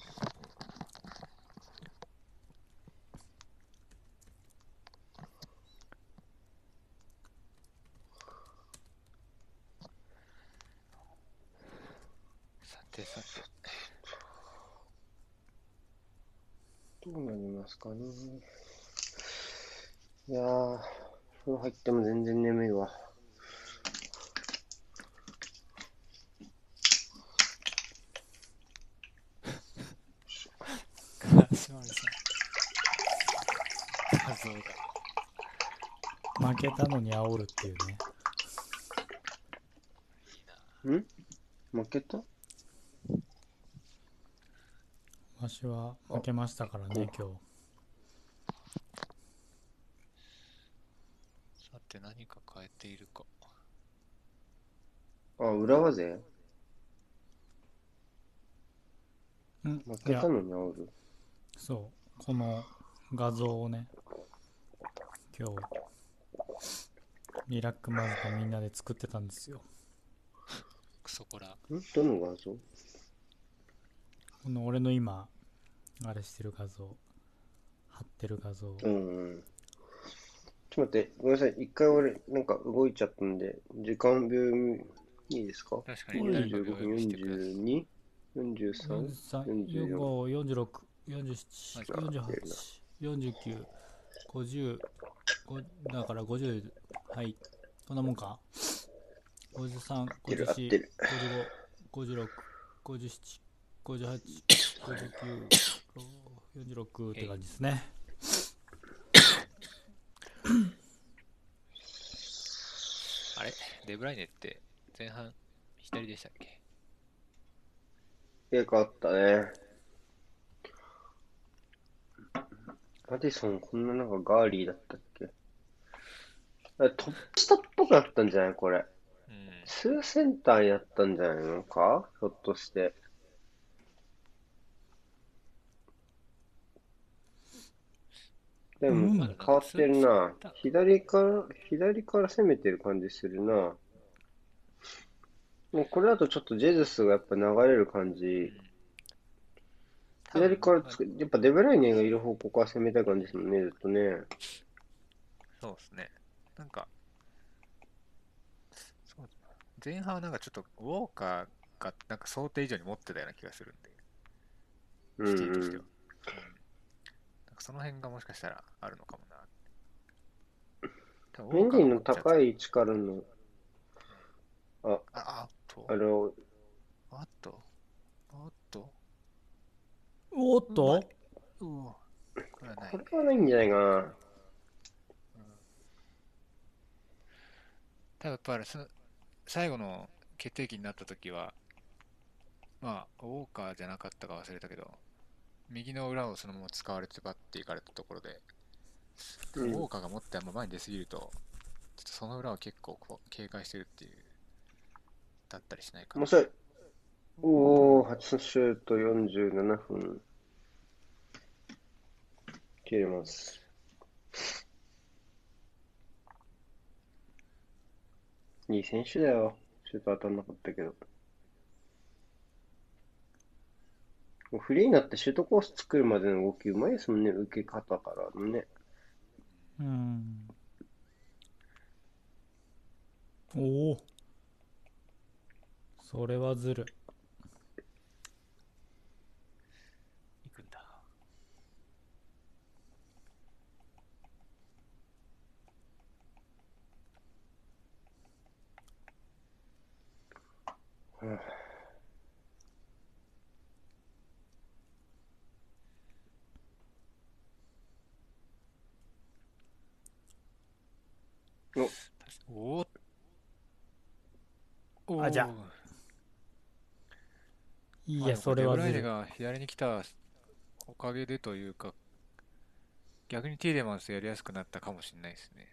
さてさて。どうなりますかね。いやー、風呂入っても全然眠いわ。川島さ画像が。ん負けたのに煽るっていうね。ん？負けた？わしは負けましたからね、今日。さて何か変えているか。あ、浦和勢うん負いやけたのに煽る。そう、この画像をね、今日、リラックマズとみんなで作ってたんですよ。クソコラ。んどの画像？この俺の今、あれしてる画像、貼ってる画像。うんうん。ちょっと待って、ごめんなさい。一回俺、なんか動いちゃったんで、時間秒いいですか？確かに誰か45分病院してください。42、43、43、44 45、46、47、マジか48、49、50、ごだから50、はい、こんなもんか ?53、合ってる。合って54、る。55、56、57、58、59、46って感じですね。あれ？デブライネって前半左でしたっけ？入れ替わったね。マディソン、こんななんかガーリーだったっけ？あトップ下っぽくなったんじゃないこれ。うん。ツーセンターになったんじゃないのか？ひょっとして。でうんも、変わってるな。左から、左から攻めてる感じするな。もうこれだとちょっとジェズスがやっぱ流れる感じ。左からつく、やっぱデブライネがいる方向から攻めたい感じですもんね、ずっとね。そうですね。なんか、そう前半はなんかちょっとウォーカーがなんか想定以上に持ってたような気がするんで、うんシティとしては。うん。うんなんかその辺がもしかしたらあるのかもな。多分メンディーの高い位置からの、あ、あ、あっと、あれを、あっと、あっと、おっと？うお、これはない。こ。れはないんじゃないかな。多分やっぱりその最後の決定機になった時は、まあ、ウォーカーじゃなかったか忘れたけど、右の裏をそのまま使われてバッていかれたところで、うん。ウォーカーが持ってあんま前に出すぎると、ちょっとその裏を結構こう警戒してるっていう、だったりしないかな。い。おお、初シュート47分。切れます。いい選手だよ。シュート当たんなかったけど。もうフリーになってシュートコース作るまでの動きうまいですもんね、受け方からのね。うん。おお。それはずる。行くんだ。うんおおおあじゃあいや、それはずる。デブライネが左に来たおかげでというか、逆にティーレマンスやりやすくなったかもしれないですね。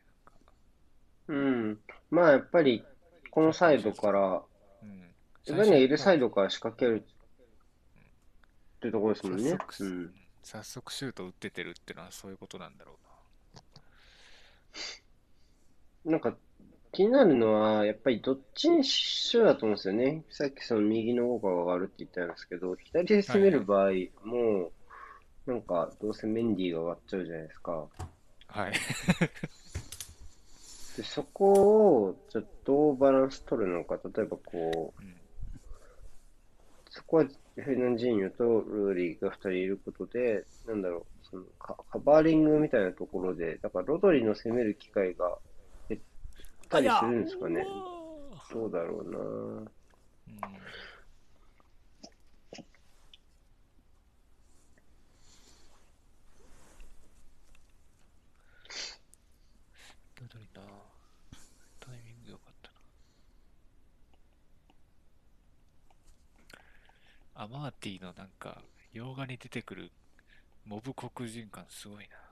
うん。まあやっぱり、このサイドから、うん。自分にはいるサイドドから仕掛けるってところですもんね。早速うん。早速シュート打っててるってのはそういうことなんだろうなんか、気になるのは、やっぱりどっちにしろだと思うんですよね。さっきその右の方が上がるって言ったんですけど、左で攻める場合、もう、なんか、どうせメンディーが上がっちゃうじゃないですか。な。はい。で、そこを、ちょっとどうバランス取るのか、例えばこう、うんそこはフェルナンジーニョとルーリーが2人いることで、なんだろう、そのカカバーリングみたいなところで、だからロドリの攻める機会が減ったりするんですかね。どうだろうな。うんどれだタイミング良かったな。アマーティのなんか、洋画に出てくるモブ黒人感すごいな。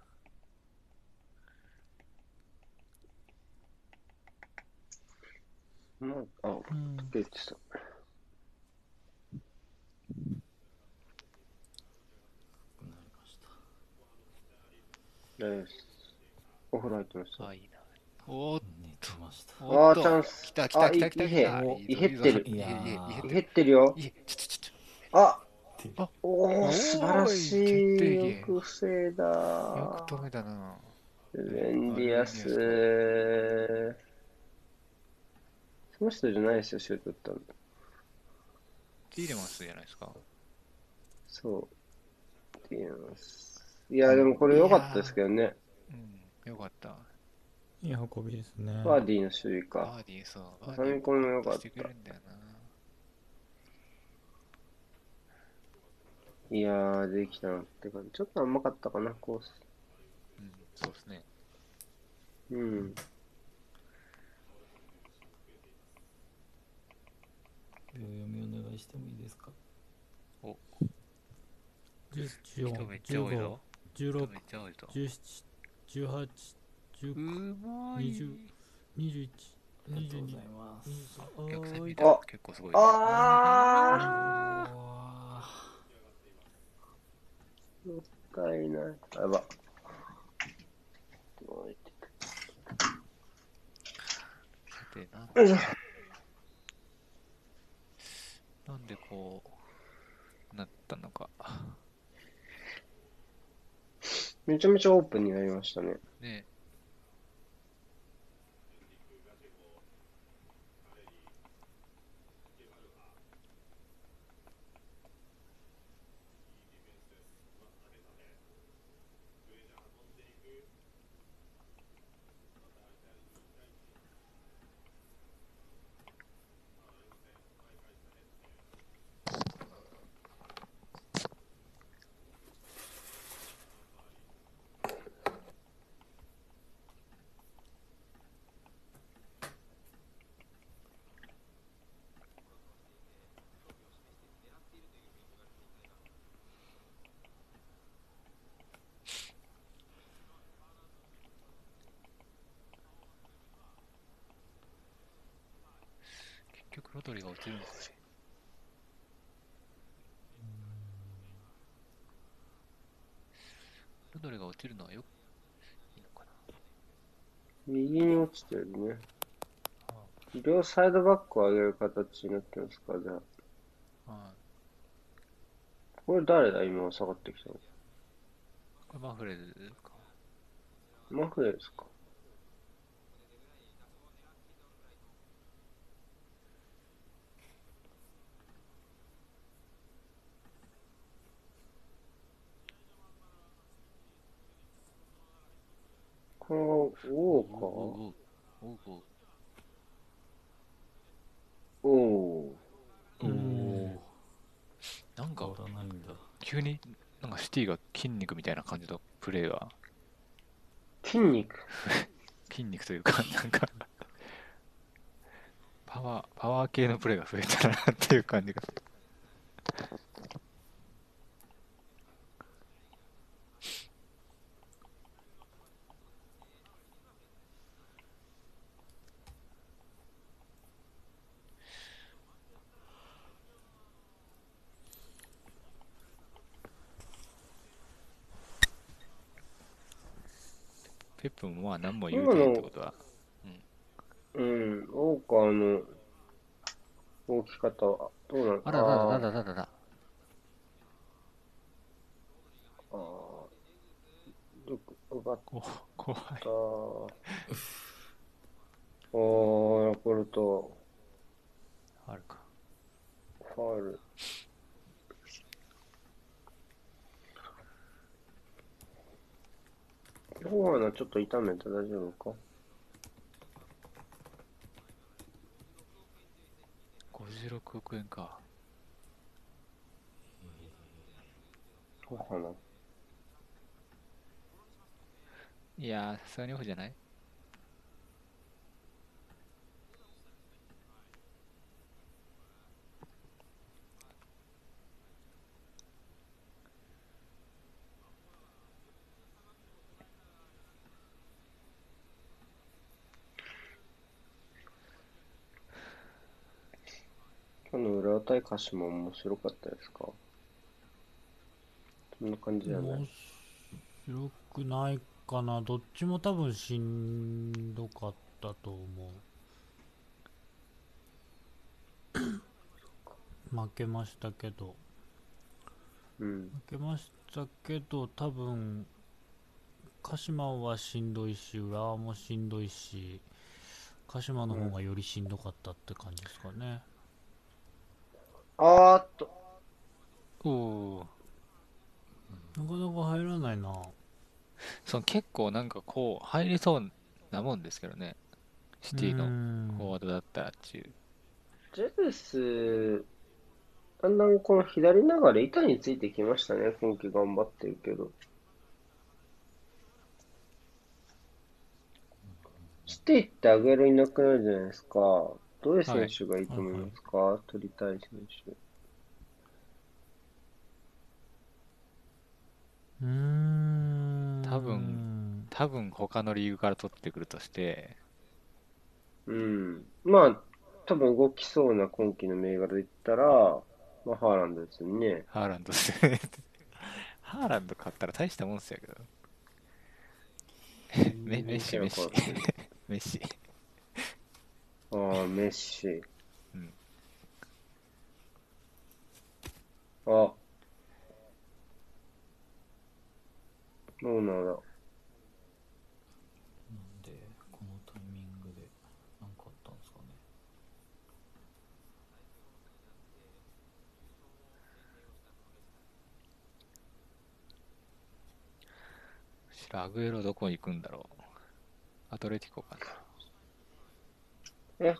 まあ、あ、うんです。お風呂入ってました。あ、いいな。おーっ寝てましたと、あチャンス来た来た来た来たあいい来た。いいいいぞいい減ってるいいぞいいいやーいいいい減ってるよ。いいちょちょちょああおー、おー素晴らしい。機よく防いだ。よく止めたな。レンディアス。その人じゃないですよ、シュート打ったの。ティーレマンスじゃないですか？そう。って言います。いや、でもこれ良かったですけどね。うん、よかった。いい運びですね。バーディーの守備か。バーディー、そう。バ挟み込みも良かったしてくれるんだよな。いやー、できたなって感じ。ちょっと甘かったかな、コース。うん、そうですね。うん。秒読みお願いしてもいいですか？10人めっちゃ多い14ぞ。15、16人めっちゃ多いぞ。17、18、19、うまい。20 21、ありがとうご22ざいますお客さん見22たらあ結構すごい。あうわーもったいなやば。置いてさて、なんでこう、なったのか。めちゃめちゃオープンになりましたね。ね局ロドリが落ちるんですね。ロドリが落ちるのはよいいのか右に落ちてるね。な。両サイドバックを上げる形になってますか、じゃあ。ああこれ誰だ今下がってきたの。これマフレルか。マフレですか。これは、王おかおおおおおうんなんか変わらないんだ急になんかシティが筋肉みたいな感じのプレーが筋肉？筋肉というか なんかパワーパワー系のプレーが増えたなっていう感じがペップもまあ何も言うてないってことは。うん、王かの大き方はどうなのかあらららららららあーど奪っこ怖いた。おー、ヤクルト、あるか。ファウル。今日はな、ちょっと痛めて大丈夫か？56億円か。そうかな。いやーさすがにオフじゃない？今日の裏対歌詞も面白かったですか？そんな感じじゃない面白くないかな。どっちも多分しんどかったと思う。負けましたけど。うん。負けましたけど多分鹿島はしんどいし浦和もしんどいし鹿島の方がよりしんどかったって感じですかね、あーっと。おおなかなか入らないなその結構なんかこう入りそうなもんですけどねシティののフォワードだったらっていうジェズス、だんだんこの左流れ板についてきましたね。今季頑張ってるけど。していってあげるいなくなるじゃないですか。どういう選手がいいと思いますか、取りたい選手。うーん。多分多分他のリーグから取ってくるとして。うん。まあ、多分動きそうな今季の銘柄で言ったら、まあ、ハーランドですよね。ハーランドです。ね ハーランド買ったら大したもんっすやけど。メメッシメッシメッシ ああ、メッシ。うんあ。どうなんだ。なんでこのタイミングで何かあったんですかね知らんアグエロどこ行くんだろうアトレティコかなハ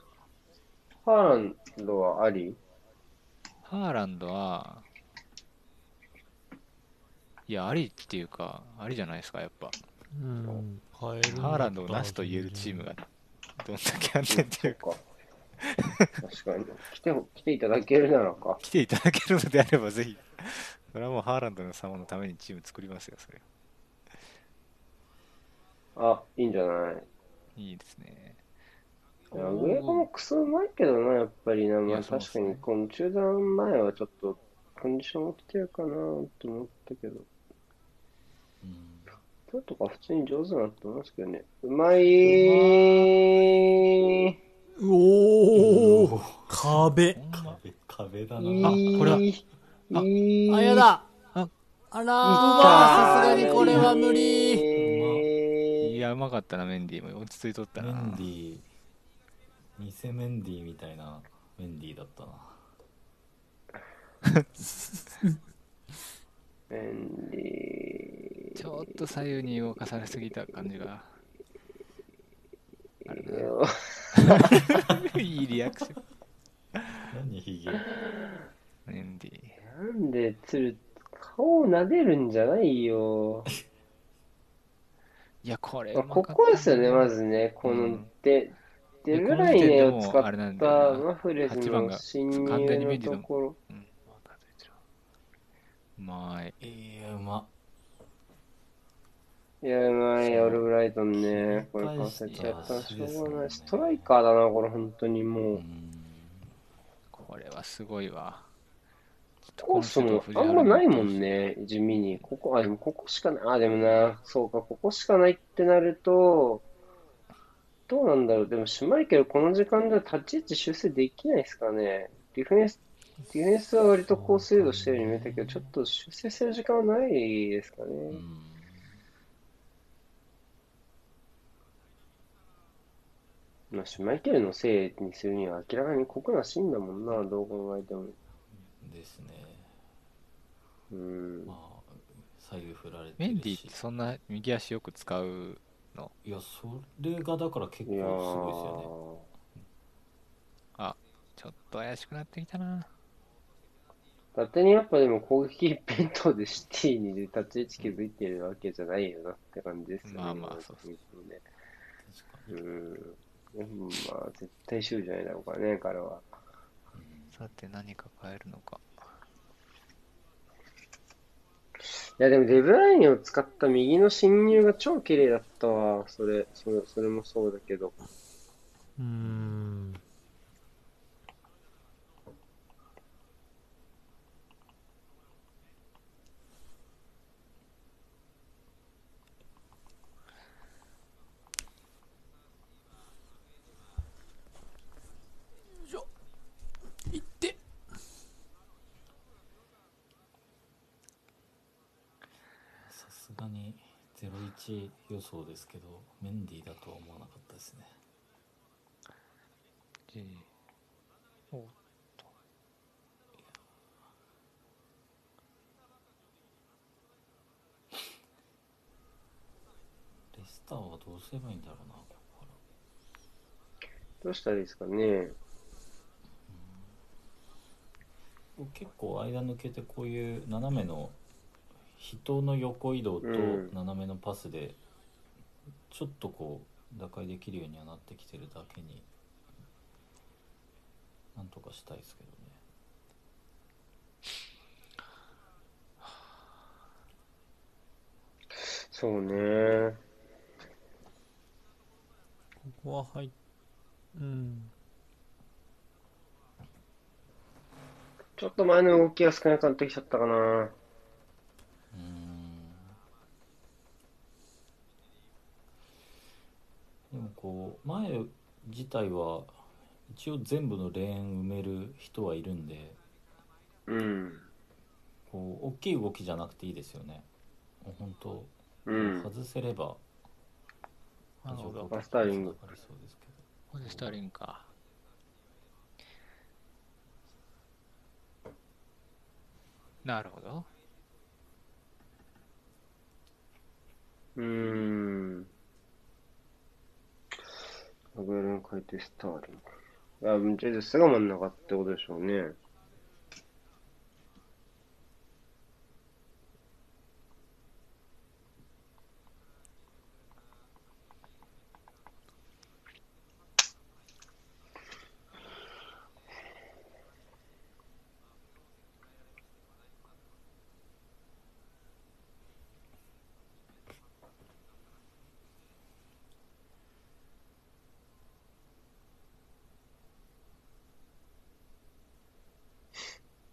ーランドはあり？ハーランドは、いや、ありっていうか、ありじゃないですか、やっぱ。うんハーランドをなしと言えるチームがどんだけあんねんっていうか、か。確かに。来て、来ていただけるならか。来ていただけるのであればぜひ、それはもうハーランドの様のためにチーム作りますよ、それ。あ、いいんじゃない？いいですね。いや上がもクソうまいけどな、やっぱりな。まあいやそうっすね。確かに、この中断前はちょっと、コンディション起きてるかなと思ったけど。うん。今日とか普通に上手だなと思いますけどね。うまいおお壁。壁壁だな。ー。あこれだいい。あいいあやだ。ああらーうわー。さすがにこれは無理。いや、うまかったな、メンディーも。落ち着いとったな。メンディー偽メンディーみたいなメンディーだったな便利ちょっと左右に動かされすぎた感じが。あるい。いいリアクション。何ヒゲ？メンディー。なんで、つる、顔を撫でるんじゃないよ。いや、これまあ、ここですよね、なまずね。このうん、で、デでブライネを使っなんだよなたマフレズ8番がの侵入ののところ。うん。うまい。いやうまいや、うまい、オルブライトンね。これ完成ちゃったらしょうがない。ストライカーだな、これ、本当にもうう。んこれはすごいわ。コースもあんまないもんね、地味に。ここ、あ、でもここしかない。あ、でもな、そうか、ここしかないってなると、どうなんだろう。でも、シュマイケルこの時間では立ち位置修正できないですかね。ディフェンス、ディフェンスは割とコース誘導してるように見えたけど、ちょっと修正する時間はないですかうね。んまあ、シュマイケルのせいにするには明らかに酷なシーンだもんな、どう考えても。ですねうん。まあ左右振られてメンディーってそんな右足よく使うのいやそれがだから結構すごいですよねー。ちょっと怪しくなってきたな。勝手にやっぱでも攻撃一辺倒でシティに立ち位置気づいてるわけじゃないよなって感じですよね。まあまあそうそう今のね。うん。まあ絶対シューじゃないだろうからね、彼は。さて何か変えるのか。いやでもデブラインを使った右の侵入が超綺麗だったわ。それ、それ、それもそうだけど。うーんよいしょいってさすがに0-1予想ですけどメンディーだとは思わなかったですね。おレスターはどうすればいいんだろうなここから。どうしたらいいですかね。結構間抜けてこういう斜めの人の横移動とうん斜めのパスでちょっとこう打開できるようにはなってきてるだけになんとかしたいですけどねそうね。ここは入っうんちょっと前の動きが少なくなってきちゃったかな。うーんでもこう前自体は一応全部のレーン埋める人はいるんでうん。こう大きい動きじゃなくていいですよねもう本当うん。外せればなるほど。バスターリングかかりそうですけどこれスターリンか。なるほど。うーん。アグエロの回転スターリング。あ、じゃあ、菅真ん中ってことでしょうね。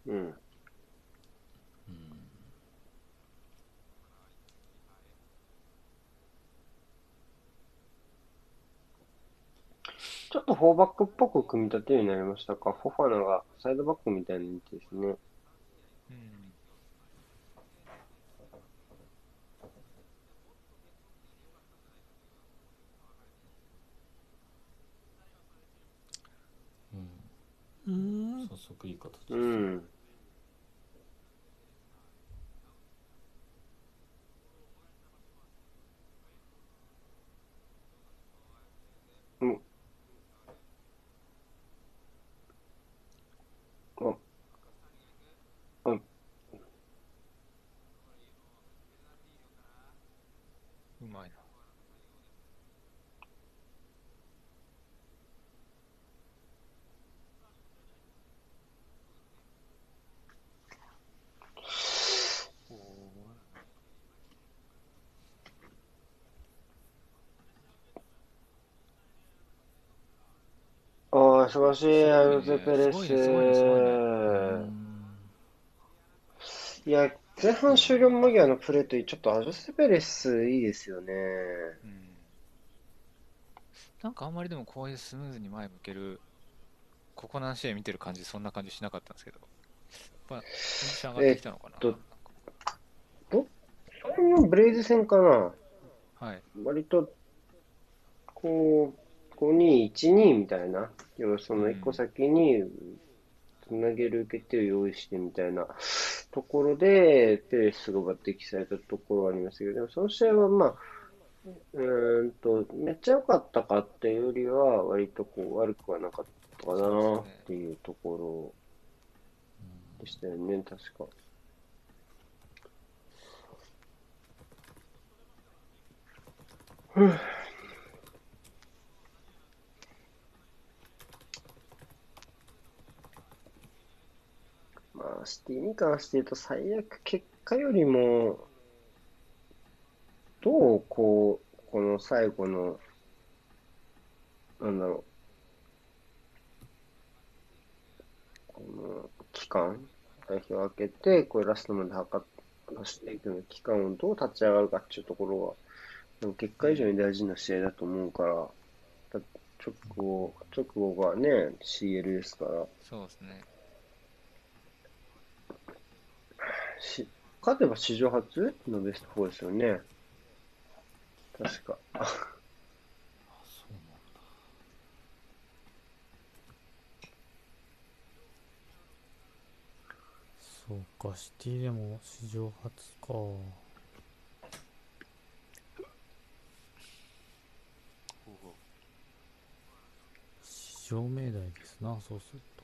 うん。うんちょっとフォーバックっぽく組み立てるようになりましたか？フォファナがサイドバックみたいな位置ですね。うんうんうん早速いい形ですうん。うん。あ、あ、うまいな。あー、素晴らしい、アルゼペレス。いや、前半終了間際のプレーといい、ちょっとアルゼペレスいいですよね。うんなんかあんまりでもこういうスムーズに前向ける、ここ何試合見てる感じ、そんな感じしなかったんですけど、やっぱ、上がってきたのかな。えっとそれもブレイズ戦かな。はい。割と、こう、5-2-1-2みたいな、要はその一個先につなげる受け手を用意してみたいなところで、ペレスが抜擢されたところはありましたけど、でもその試合はまあ、うーんと、めっちゃ良かったかっていうよりは、割とこう悪くはなかったかなっていうところでしたよね、確か。まあ、シティに関して言うと、最悪結果よりも、どう、こう、この最後の、なんだろう、この期間、代表を空けて、これラストまで測っていくの期間をどう立ち上がるかっていうところは、でも結果以上に大事な試合だと思うから、直後、直後がね、CL ですから、そうですね。し勝てば史上初のベスト4ですよね。確か。あそうなんだそうかシティでも史上初か史上命題ですなそうすると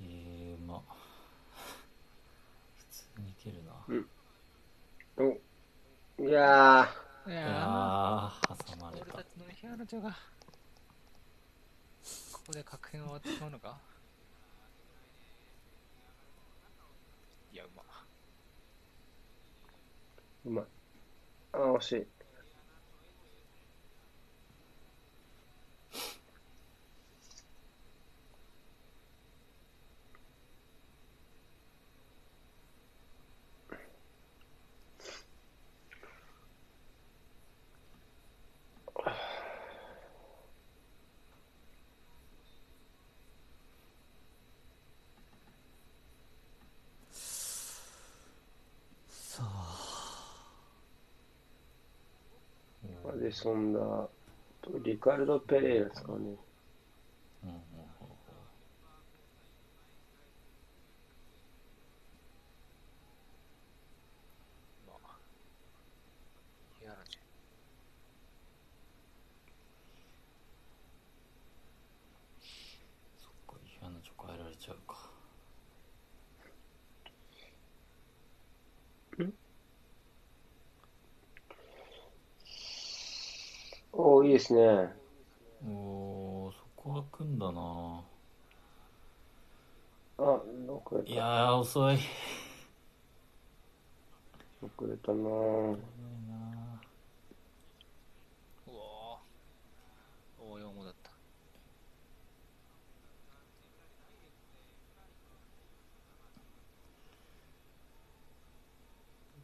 えー、まあ普通にいけるな、おいやいいやあ、挟まれた俺たちのが、ここで確変終わってしまうのか？いや、うま。ー、うまい。あー、惜しい。さあで、そんな、リカルド・ペレイラですかね。うんうんうんまあ、ヒアナチそっか嫌なチョコ変えられちゃうかおー、いいですね。おーそこは組んだな。あ、6いやー遅い。遅れたな。うおーだった。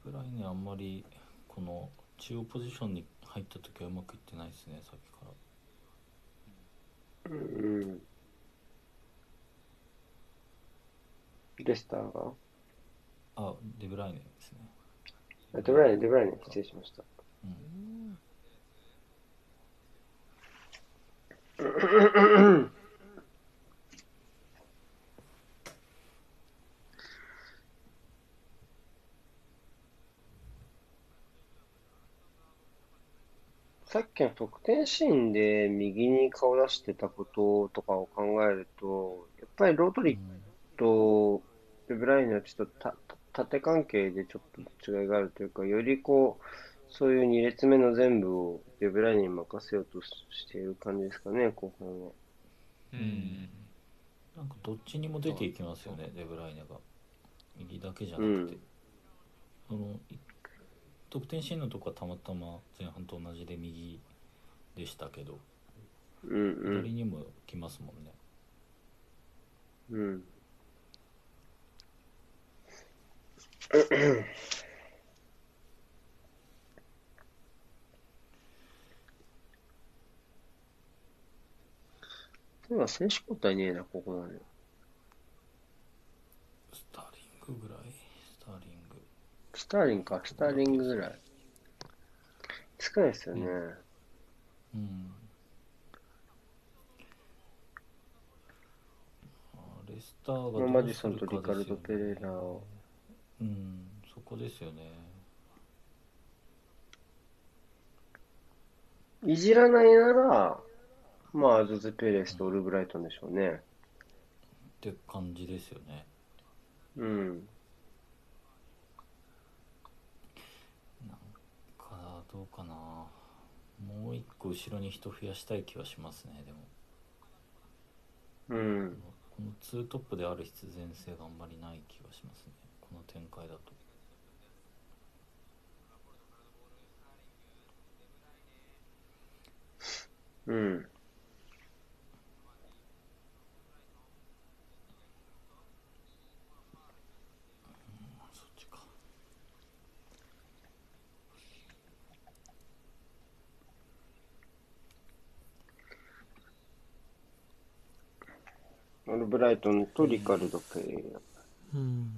ぐらいねあんまりこの中央ポジションに入った時はうまくいってないですねさっきから。うん。レスターがあデブライネですね。あデブライネ、デブライネ、失礼しました。うん さっきの得点シーンで右に顔出してたこととかを考えると、やっぱりロドリックとデブライネはちょっと縦関係でちょっと違いがあるというか、よりこう、そういう2列目の全部をデブライネに任せようとしている感じですかね、後半は。ううん。なんかどっちにも出ていきますよねデブライネが。右だけじゃなくて、あのい得点シーンのとこはたまたま前半と同じで右でしたけどうんうん左にも来ますもんね、うん。今選手交代ねえな、ここまで。スターリングぐらいスターリングスターリンか、スターリングぐらい。少ないですよね。うんあレスターがマディソンとリカルド・ペレラを。うんそこですよねいじらないなら、まあ、アズズ・ペレスとオルブライトンでしょうね。って感じですよねうんかどうかなもう一個後ろに人増やしたい気はしますねでもうん。このツートップである必然性があんまりない気がしますねこの展開だとうん。そっちかオルブライトンとリカルド・ペレラ。うん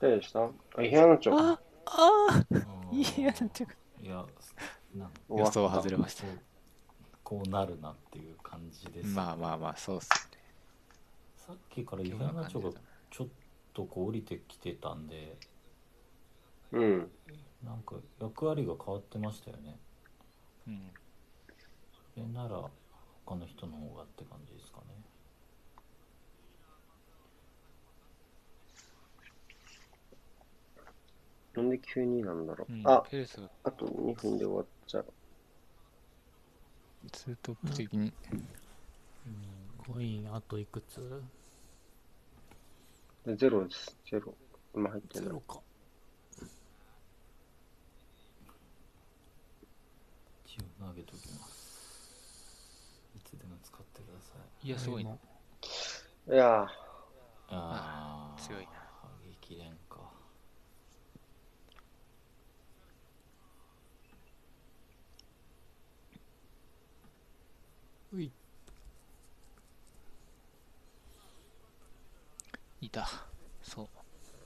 誰でした？あ、イヘアナチョ。あああ いーやなんていうかいや予想は外れました。こうなるなっていう感じです、まあまあまあ、そうっすね。さっきからイヘアナチョがちょっとこう降りてきてたんでうん。なんか役割が変わってましたよねうん。それなら他の人の方がって感じですかねなんで急になんだろう。うんあ、あと2分で終わっちゃう。ツートップ的に、コインあといくつ？でゼロです。ゼロ。今入ってゼロ。か。一応投げときます。いつでも使ってください。いや、すごいいやあー。強いな激連かういいた。そ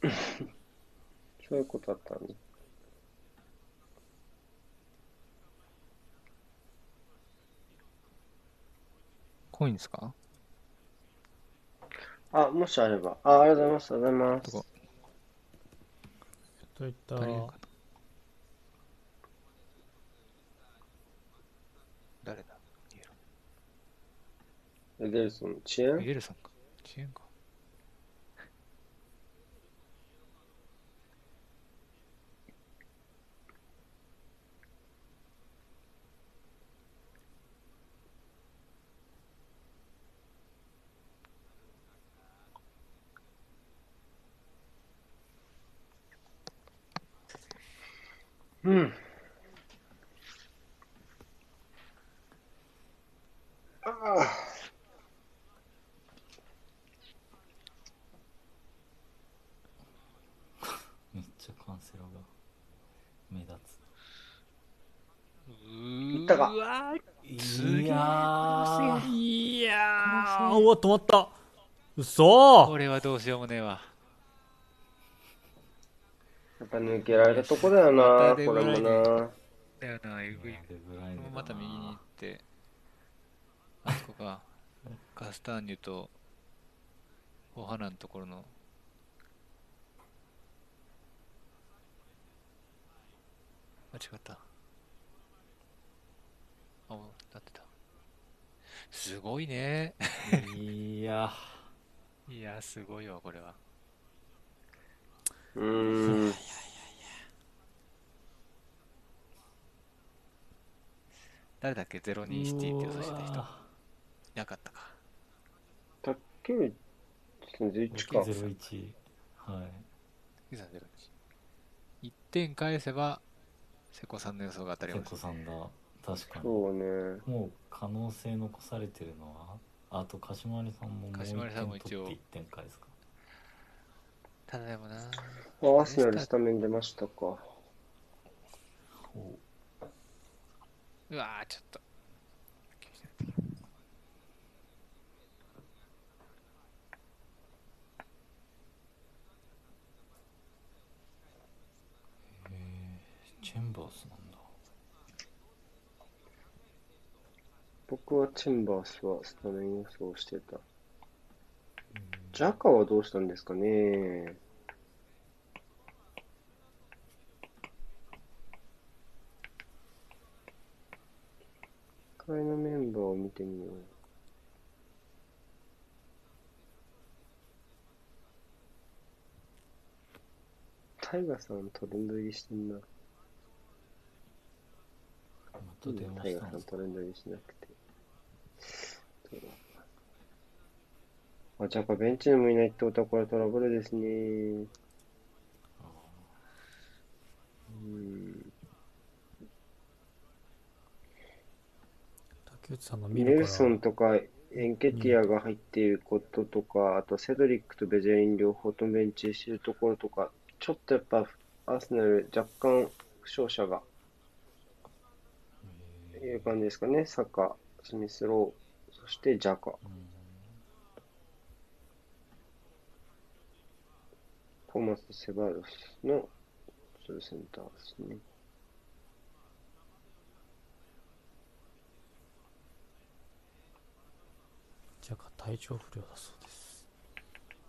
う。ー、そういうことだったんだ。コインですか？あ、もしあれば。あ、ありがとうございます。ありがとうございますど。こといった？誰だ？ロエデルソン、遅延ー。イエルソンか。遅延か。うん。ああ。めっちゃカンセロが目立いったかうわつすげえいやーいやーうわ止まったうそこれはどうしようもねえわ。やっぱ抜けられたとこだよまな、これもな。だよな、えぐい。また右に行って、あそこが、カスターニュと、お花のところの、間違った。あ、なってた。すごいね。いやいや、すごいわ、これは。うーん。誰だっけ ?02 シティって予想してた人。いなかったか。竹内さん11か。01はい9 3 0 1点返せば、瀬古さんの予想が当たり瀬ます。古さんだ確かにそうね。もう可能性残されてるのは？あと鹿島有さんももう鹿島有さんも一応。取って1点返すか。ただでもな、あ、アーセナルスタメン出ましたか。ほう。わーちょっと。チェンバースなんだ僕はチェンバースはスタメン予想してた。ジャカはどうしたんですかね？一回のメンバーを見てみよう。タイガさんトレンド入りしてんな。また電話タイガさんトレンド入りしなくて。あ、ジャカベンチにもいないってことはこれトラブルですね。うん。竹内さんが見ネルソンとかエンケティアが入っていることとか、あとセドリックとベジェリン両方ともベンチしてるところとか、ちょっとやっぱアーセナル若干負傷者がいる感じですかね。サカ、スミスロー、そしてジャカ。うんトーマス・セバロスのフルセンターですね。じゃあ体調不良だそうです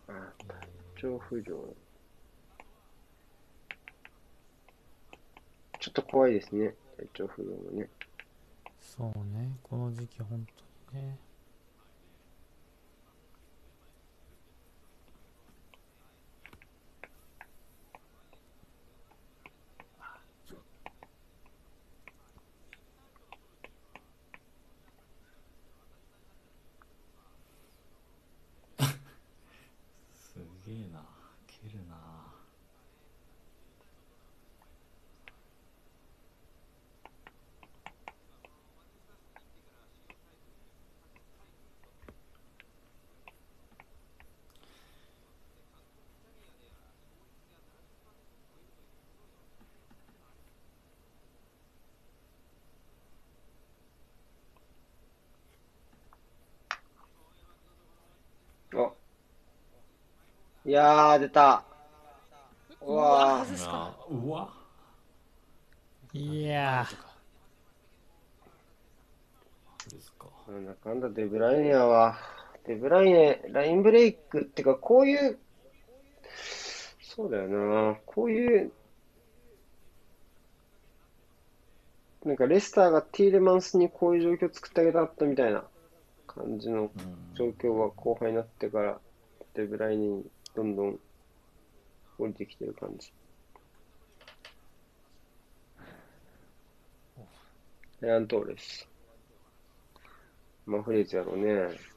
あ、体調不良。ちょっと怖いですね。体調不良もね。そうねこの時期本当にねすげえな蹴るなあ。いやー、出た。うわー。外すか。うわいやとかですかなんだかんだデブライネは、デブライネ、ラインブレイクってか、こういう、そうだよな、こういう、なんかレスターがティーレマンスにこういう状況作ってあげたかったみたいな感じのうん状況が後輩になってから、デブライネにどんどん降りてきてる感じ。レアントーレス。マフレーズやろうね。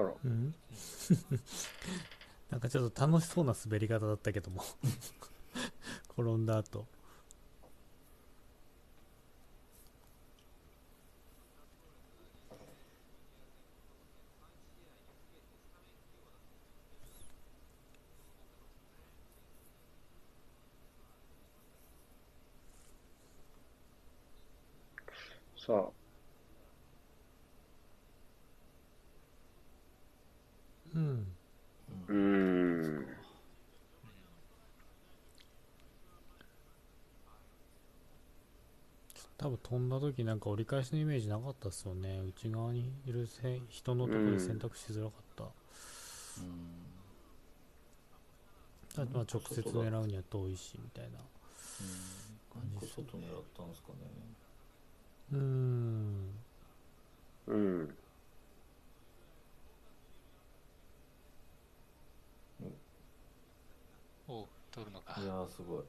あら。うん。なんかちょっと楽しそうな滑り方だったけども。転んだ後。さあ、うんうーん。多分飛んだ時なんか折り返しのイメージなかったっすよね。内側にいるせ人のところで選択しづらかった、あとまあ直接狙うには遠いしみたいな。何個外狙ったんですかね。うーん。うん。おう取るのか。いやーすごい。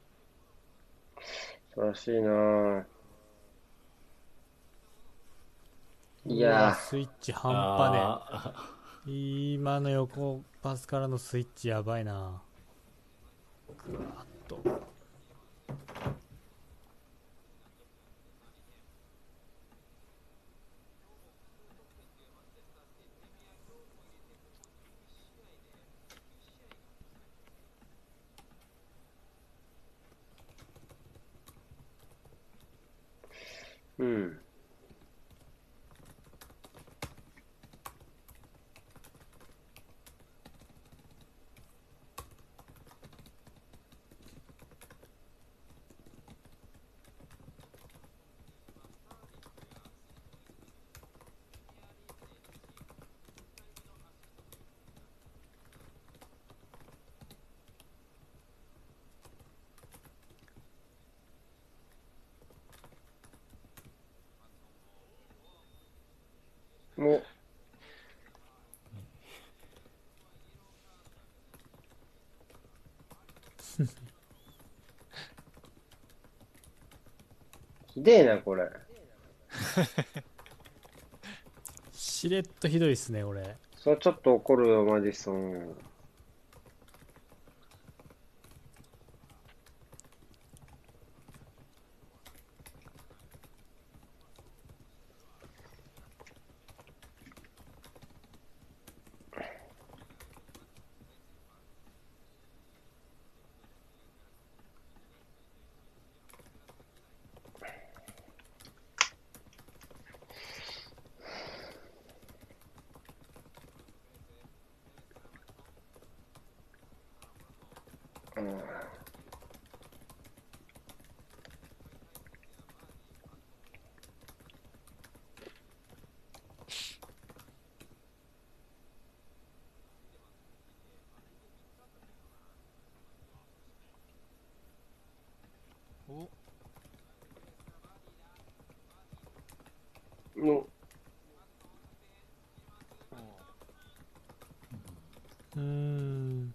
素晴らしいなぁ。いやスイッチ半端ねあ今の横パスからのスイッチやばいな。ぐわーっと。ーうん。もひでえな、これ。しれっとひどいっすね俺それちょっと怒るよ、マジソン。うんおのおううーん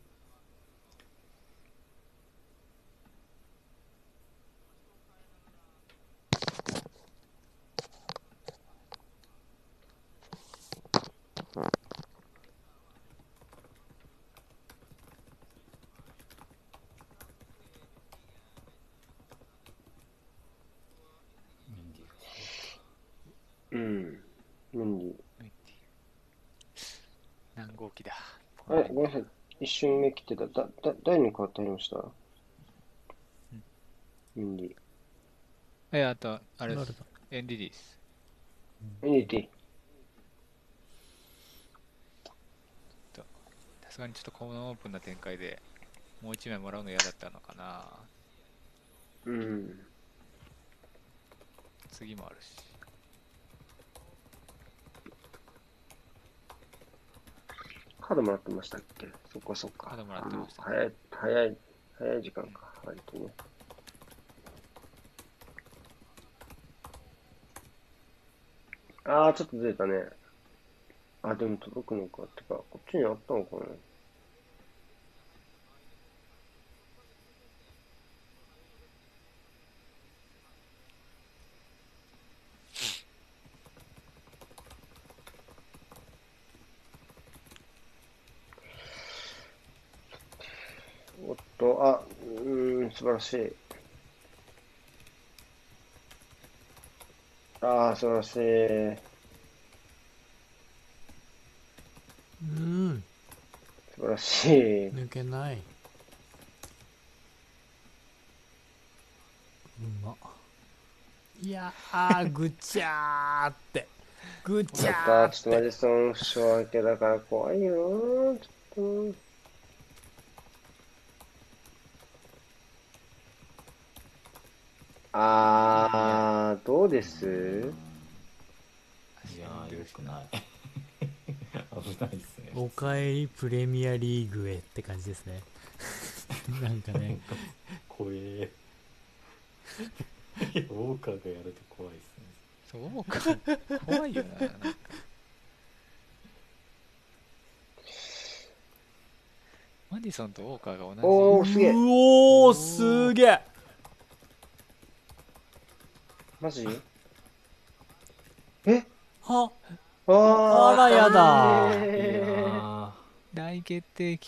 うん。無理。向いている何号機だあれ、ごめんなさい。一瞬目切ってた。だ、だ、誰に変わってありました？無理。えあとあれですエンディディです無理で。さすがにちょっとこのオープンな展開でもう一枚もらうの嫌だったのかなうん。次もあるしカードもらってましたっけ？そっかそっか。カードもらってましたあ早い、早い、早い時間か。割とね。あー、ちょっとずれたね。あ、でも届くのか。てか、こっちにあったのかな？おっと、あ、うーん、素晴らしい。ああ、素晴らしい。うん素晴らしい。抜けないうまいやーぐちゃーってぐちやっゃたちょっとーってマジソン負傷明けだから怖いよー。ちょっと。あー、どうです？いやーよくない 危ないですねおかえりプレミアリーグへって感じですね なんかね怖えウォーカーがやると怖いですねそうか。怖いよな。なんかマディソンとウォーカーが同じ。おー、すげえ。うおーすげえマジ？え？は？あーあらやだ大決定機。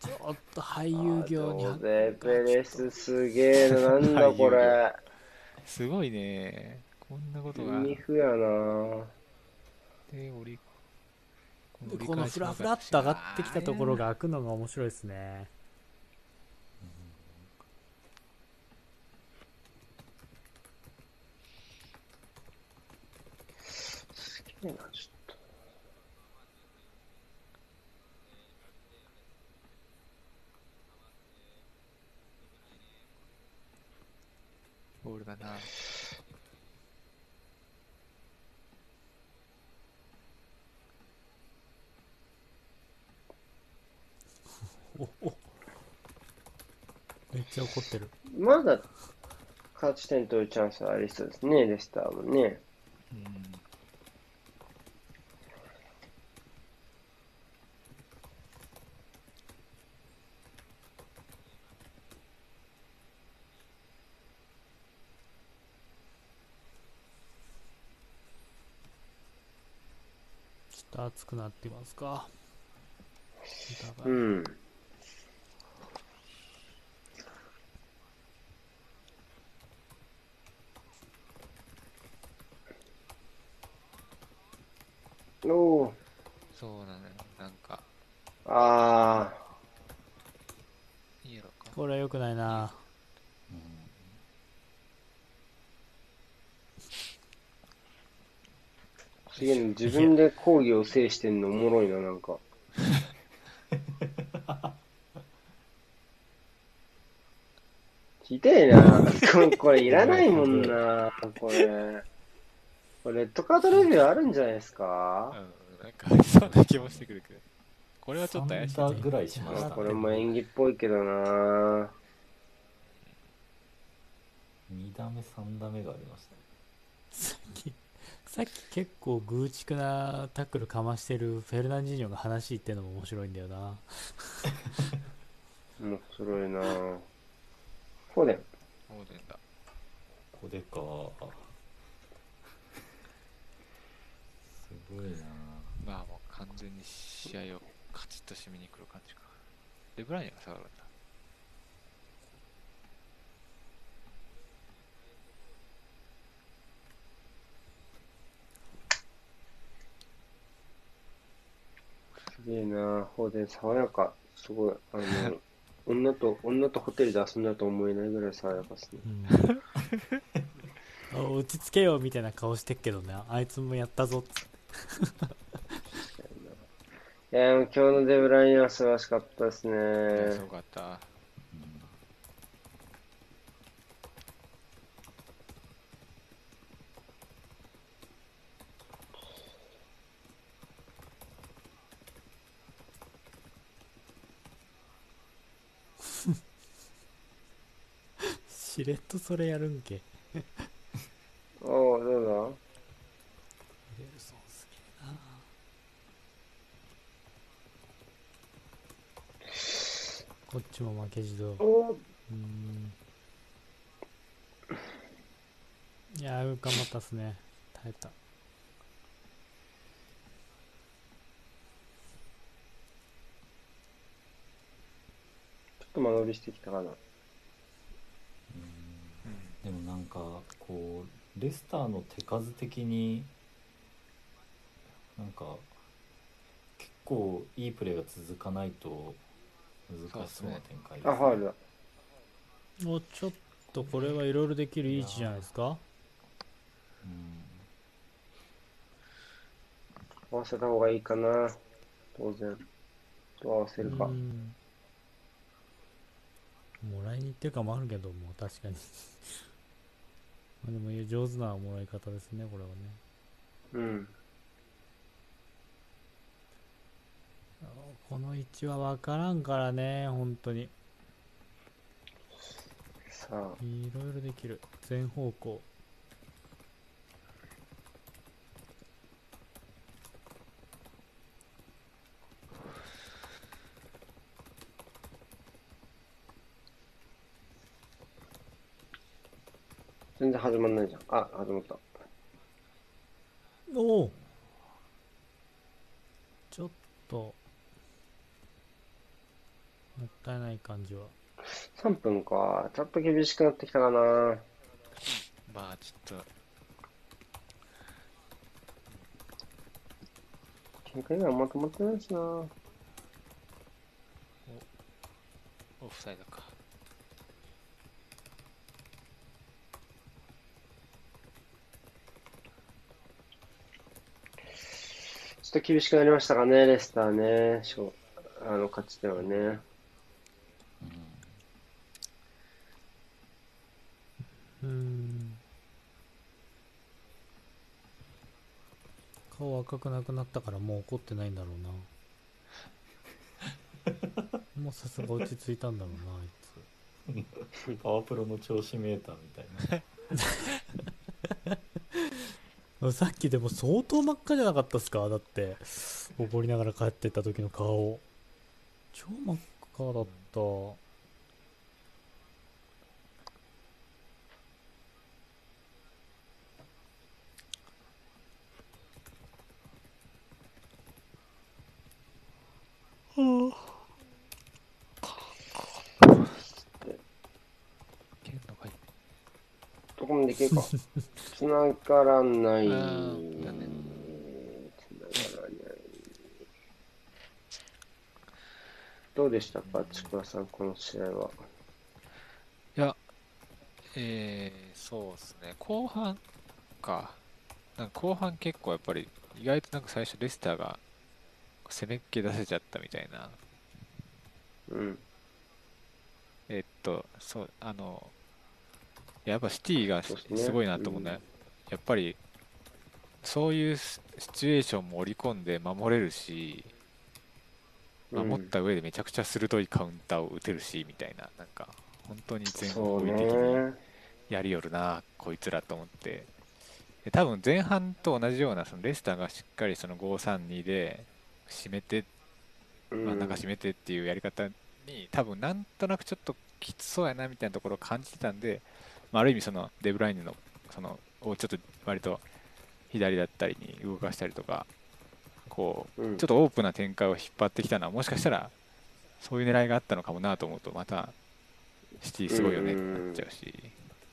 ちょっと俳優業にペレスすげえな、なんだこれ。すごいね。こんなことが。ミフやなで、折りこのフラフラっと上がってきたところ。が開くのが面白いですねすげえな、ちょっボールだな。おおめっちゃ怒ってると。まだ勝ち点取るチャンスはありそうですね、レスターもね。うん。と熱くなってますか？おうん。おー、そうなのよ。なんか、あいいやろか。これは良くないなー、すげえな、自分で講義を制してんのおもろいな、なんか。ひでえな。これ、これいらないもんな、これ。これ、レッドカードレビューあるんじゃないですうん、かなんかありそうな気もしてくるけど。これはちょっと怪しい3打ぐらいしましたあこれも演技っぽいけどな2打目3打目がありましたねさっき結構グーチクなタックルかましてるフェルナンジーニョが話言ってるのも面白いんだよな面白いなこうだよ。オーデンだ。ここでかすごいなまあもう完全に試合をカチッと締めに来る感じか。で、ブライアンが下がるんだ。すげえな放電爽やか。すごい。あの、女と、女とホテルで遊んだと思えないぐらい爽やかですね。うん あ落ち着けよみたいな顔してっけどねあいつもやったぞっつっていや、もう今日のデブラインは素晴らしかったですねす。ごかった。しれっとそれやるんけ。おう、ど。うだエルソンすげえな。こっちも負けじと。おううん。いやー頑張ったっすね。耐えた。と間延びしてきたかな。うんでもなんかこうレスターの手数的になんか結構いいプレーが続かないと難しそうな展開です、あ、ファールだ。おちょっとこれはいろいろできるいい位置じゃないですか？うん合わせた方がいいかな。当然。どう合わせるかう。んもらいに行ってる感もあるけども確かにまあでも上手なもらい方ですねこれはね。うん。あこの位置は分からんからね本当に。さあ、いろいろできる。全方向全然始まんないじゃん。あ、始まった。おおちょっともったいない感じは3分か。ちょっと厳しくなってきたかな。まあちょっと展開がまとまってないしな。オフサイドかちょっと厳しくなりましたかね、レスターね。しょあの、勝ち点はね。うーん顔赤くなくなったからもう怒ってないんだろうな もうさすが落ち着いたんだろうなあいつパワープロの調子メーターみたいな さっきでも相当真っ赤じゃなかったっすか？だって怒りながら帰ってった時の顔。超真っ赤だった蹴るのがいいどこまでいけるか。繋がらない。繋がらない。どうでしたか、ちくわさん、この試合は？いや、えー、そうですね、後半か、なんか後半結構やっぱり、意外となんか最初レスターが攻めっ気出せちゃったみたいな、うん。えっと、そう、あの、やっぱシティがすごいなと思うね。うんやっぱり、そういうシシチュエーションも織り込んで守れるし、守った上でめちゃくちゃ鋭いカウンターを打てるし、みたいな、なんか、本当に全方位的にね。やりよるな、こいつらと思って。で多分前半と同じような、そのレスターがしっかりその5-3-2で締めて、うん真ん中締めてっていうやり方に、多分なんとなくちょっときつそうやなみたいなところを感じてたんで、まあ、ある意味そのデブライネのそのをちょっと割と左だったりに動かしたりとか、こう、うん。ちょっとオープンな展開を引っ張ってきたのは、もしかしたらそういう狙いがあったのかもなと思うと、またシティすごいよねってなっちゃうし、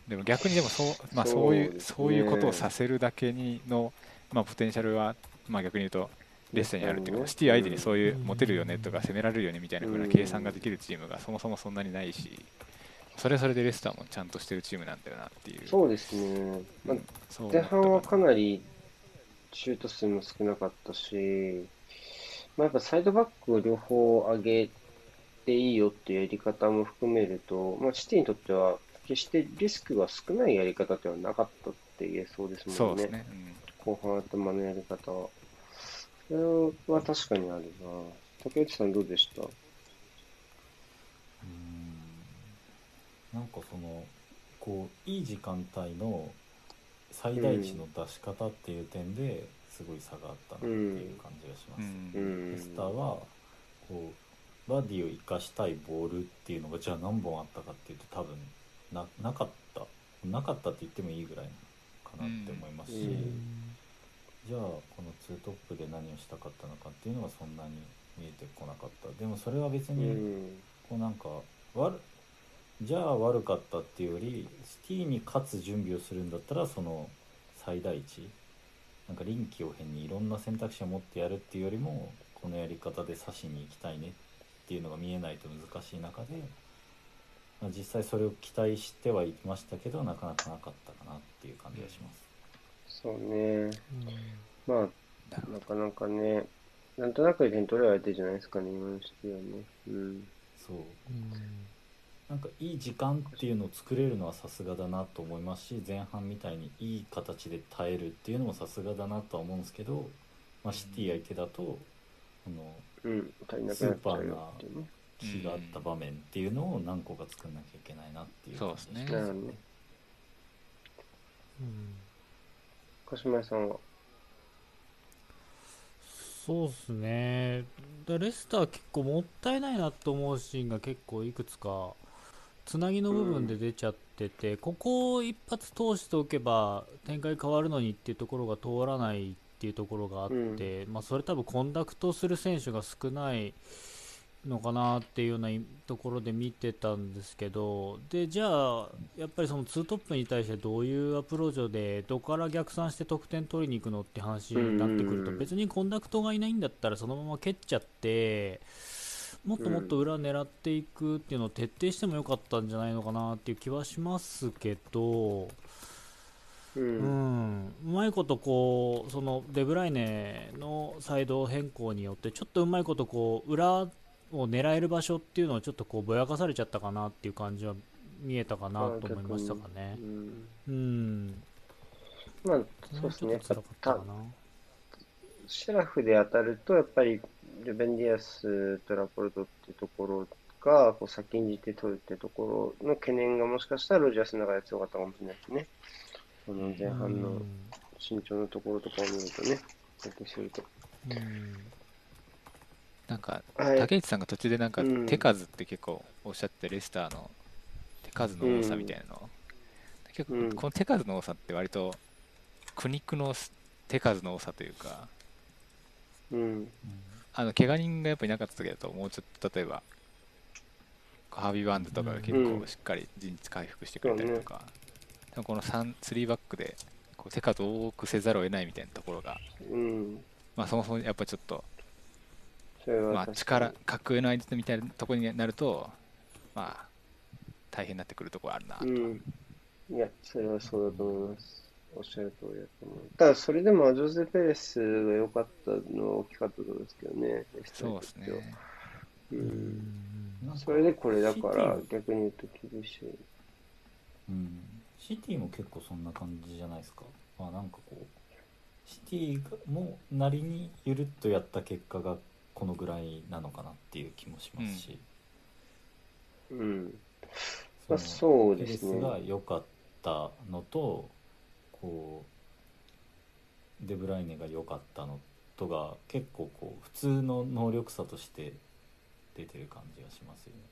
でも逆にでもそう,、まあ、そういうそうですね。そういうことをさせるだけにの、まあ、ポテンシャルは、まあ、逆に言うと、レッスンにあるっていうか、うん。シティ相手にそういううん。モテるよねとか攻められるよねみたいな風なうん。計算ができるチームがそもそもそんなにないし、それはそれでレスターもちゃんとしてるチームなんだよなっていう。そうですね。まあ前半はかなりシュート数も少なかったし、まあ、やっぱサイドバックを両方上げていいよっていうやり方も含めると、まあ、シティにとっては決してリスクが少ないやり方ではなかったって言えそうですもんね。そうですね。うん後半頭のやり方は。それは確かにあるな。竹内さんどうでしたうんなんかそのこういい時間帯の最大値の出し方っていう点ですごい差があったなっていう感じがします、うスターはこうバディを生かしたいボールっていうのがじゃあ何本あったかっていうと多分ななかった。なかったって言ってもいいぐらいかなって思いますし、うん。じゃあこのツートップで何をしたかったのかっていうのはそんなに見えてこなかった。でもそれは別うにん。こうなんか悪じゃあ悪かったっていうよりシティに勝つ準備をするんだったらその最大値なんか臨機応変にいろんな選択肢を持ってやるっていうよりもこのやり方で指しに行きたいねっていうのが見えないと難しい中で、まあ、実際それを期待してはいましたけどなかなかなかったかなっていう感じがします。そうね。まあ、なかなかね、なんとなく点取れられてるじゃないですかね、今のシティはね。うん。そうなんかいい時間っていうのを作れるのはさすがだなと思いますし前半みたいにいい形で耐えるっていうのもさすがだなとは思うんですけど、まあ、シティ相手だとあのうん。足りなくな。気があった場面っていうのを何個か作んなきゃいけないなっていうそうですねなるほどね。鹿島屋さんは？そうっすねだレスター結構もったいないなと思うシーンが結構いくつかつなぎの部分で出ちゃってて、ここを一発通しておけば展開変わるのにっていうところが通らないっていうところがあって、まあ、それ多分 conduct する選手が少ないのかなっていうようなところで見てたんですけどでじゃあやっぱりそのツートップに対してどういうアプローチでどこから逆算して得点取りに行くのって話になってくるとうん。別に conduct がいないんだったらそのまま蹴っちゃってもっともっと裏狙っていくっていうのを徹底してもよかったんじゃないのかなっていう気はしますけど。う。うんん、うまいことこうそのデブライネのサイド変更によってちょっとうまいことこう裏を狙える場所っていうのをちょっとこうぼやかされちゃったかなっていう感じは見えたかなと思いましたかねう。ん。うん、まあ、そうですね。シェラフで当たると、やっぱりルベンディアスとラポルトっていうところがこう先んじて取るってところの懸念がもしかしたらロジャースの中で強かったかもしれないですね。その前半のうん身長のところとかを見るとね、だけすると。うんなんかはい。竹内さんが途中でなんかうん手数って結構おっしゃってレスターの手数の多さみたいなの、結うん構この手数の多さって割と苦肉の手数の多さというかうん。あの怪我人がやっぱいなかった時だともうちょっと例えばハービーバンドとかが結構しっかり陣地回復してくれたりとか、でもこの3 3バックでこう手数を多くせざるを得ないみたいなところが、うん。まあ、そもそもやっぱちょっとまあ、力、格上の相手みたいなところになると、まあ、大変になってくるところあるなと。うん。いや、それはそうだと思います。おっしゃる通りだと思う。ただ、それでもアジョゼ・ペレスが良かったのは大きかったと思うんですけどね。そうですね。う。うんそれでこれだから逆に言うと厳しい。うん、シティも結構そんな感じじゃないですか、まあ、なんかこうシティがもなりにゆるっとやった結果がこのぐらいなのかなっていう気もしますし、うん。そのまあ、そうペレスですね。が良かったのとこうデブライネが良かったのとが結構こう普通の能力差として出てる感じがしますよね。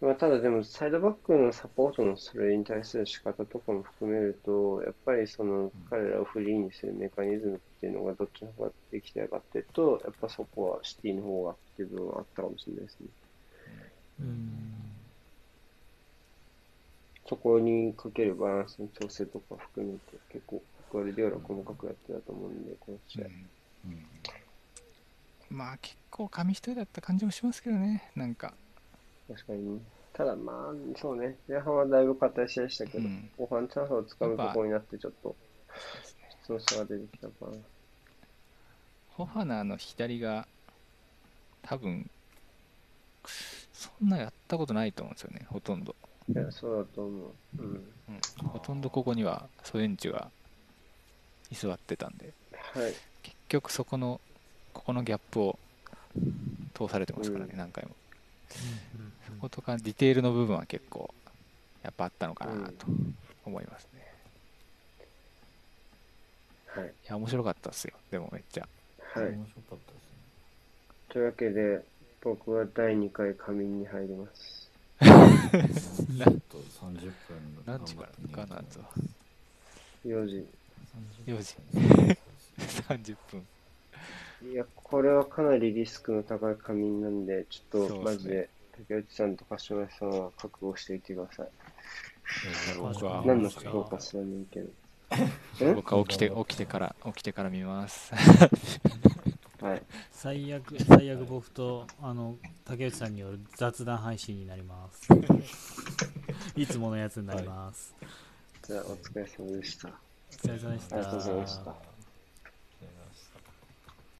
まあ、ただでも、サイドバックのサポートのそれに対する仕方とかも含めると、やっぱりその彼らをフリーにするメカニズムっていうのがどっちの方ができてるかっていうと、やっぱそこはシティの方がっていう部分はあったかもしれないですね。うんそこにかけるバランスの調整とか含めて、結構、グアルディオラ細かくやってたと思うんで、この試合。うんまあ、結構紙一重だった感じもしますけどね、なんか。確かにね。ただまあ、そうね。前半はだいぶ硬い試合でしたけど、うん後半チャンスをつかむところになって、ちょっと質の差が出てきたかな。ホファナーの左が、多分そんなやったことないと思うんですよね、ほとんど。いや、そうだと思う。うん。うん、ほとんどここにはソレンチュが居座ってたんで、はい。結局そこの、ここのギャップを通されてますからね、うん何回も。そことかディテールの部分は結構やっぱあったのかなと思いますね。はい。いや、面白かったっすよ、でもめっちゃ。はい。面白かったですね。というわけで、僕は第2回仮眠に入ります。ちょっと30分何時からかなと。4時。4時30分。いや、これはかなりリスクの高い仮眠なんで、ちょっとマジで竹内さんと柏木さんは覚悟していてください。僕は何の評価知らないけど。え僕は起きて 起きてから起きてから見ますはい。最悪最悪僕とあの竹内さんによる雑談配信になります いつものやつになります、じゃあ、お疲れ様でした。お疲れ様でしたありがとうございました。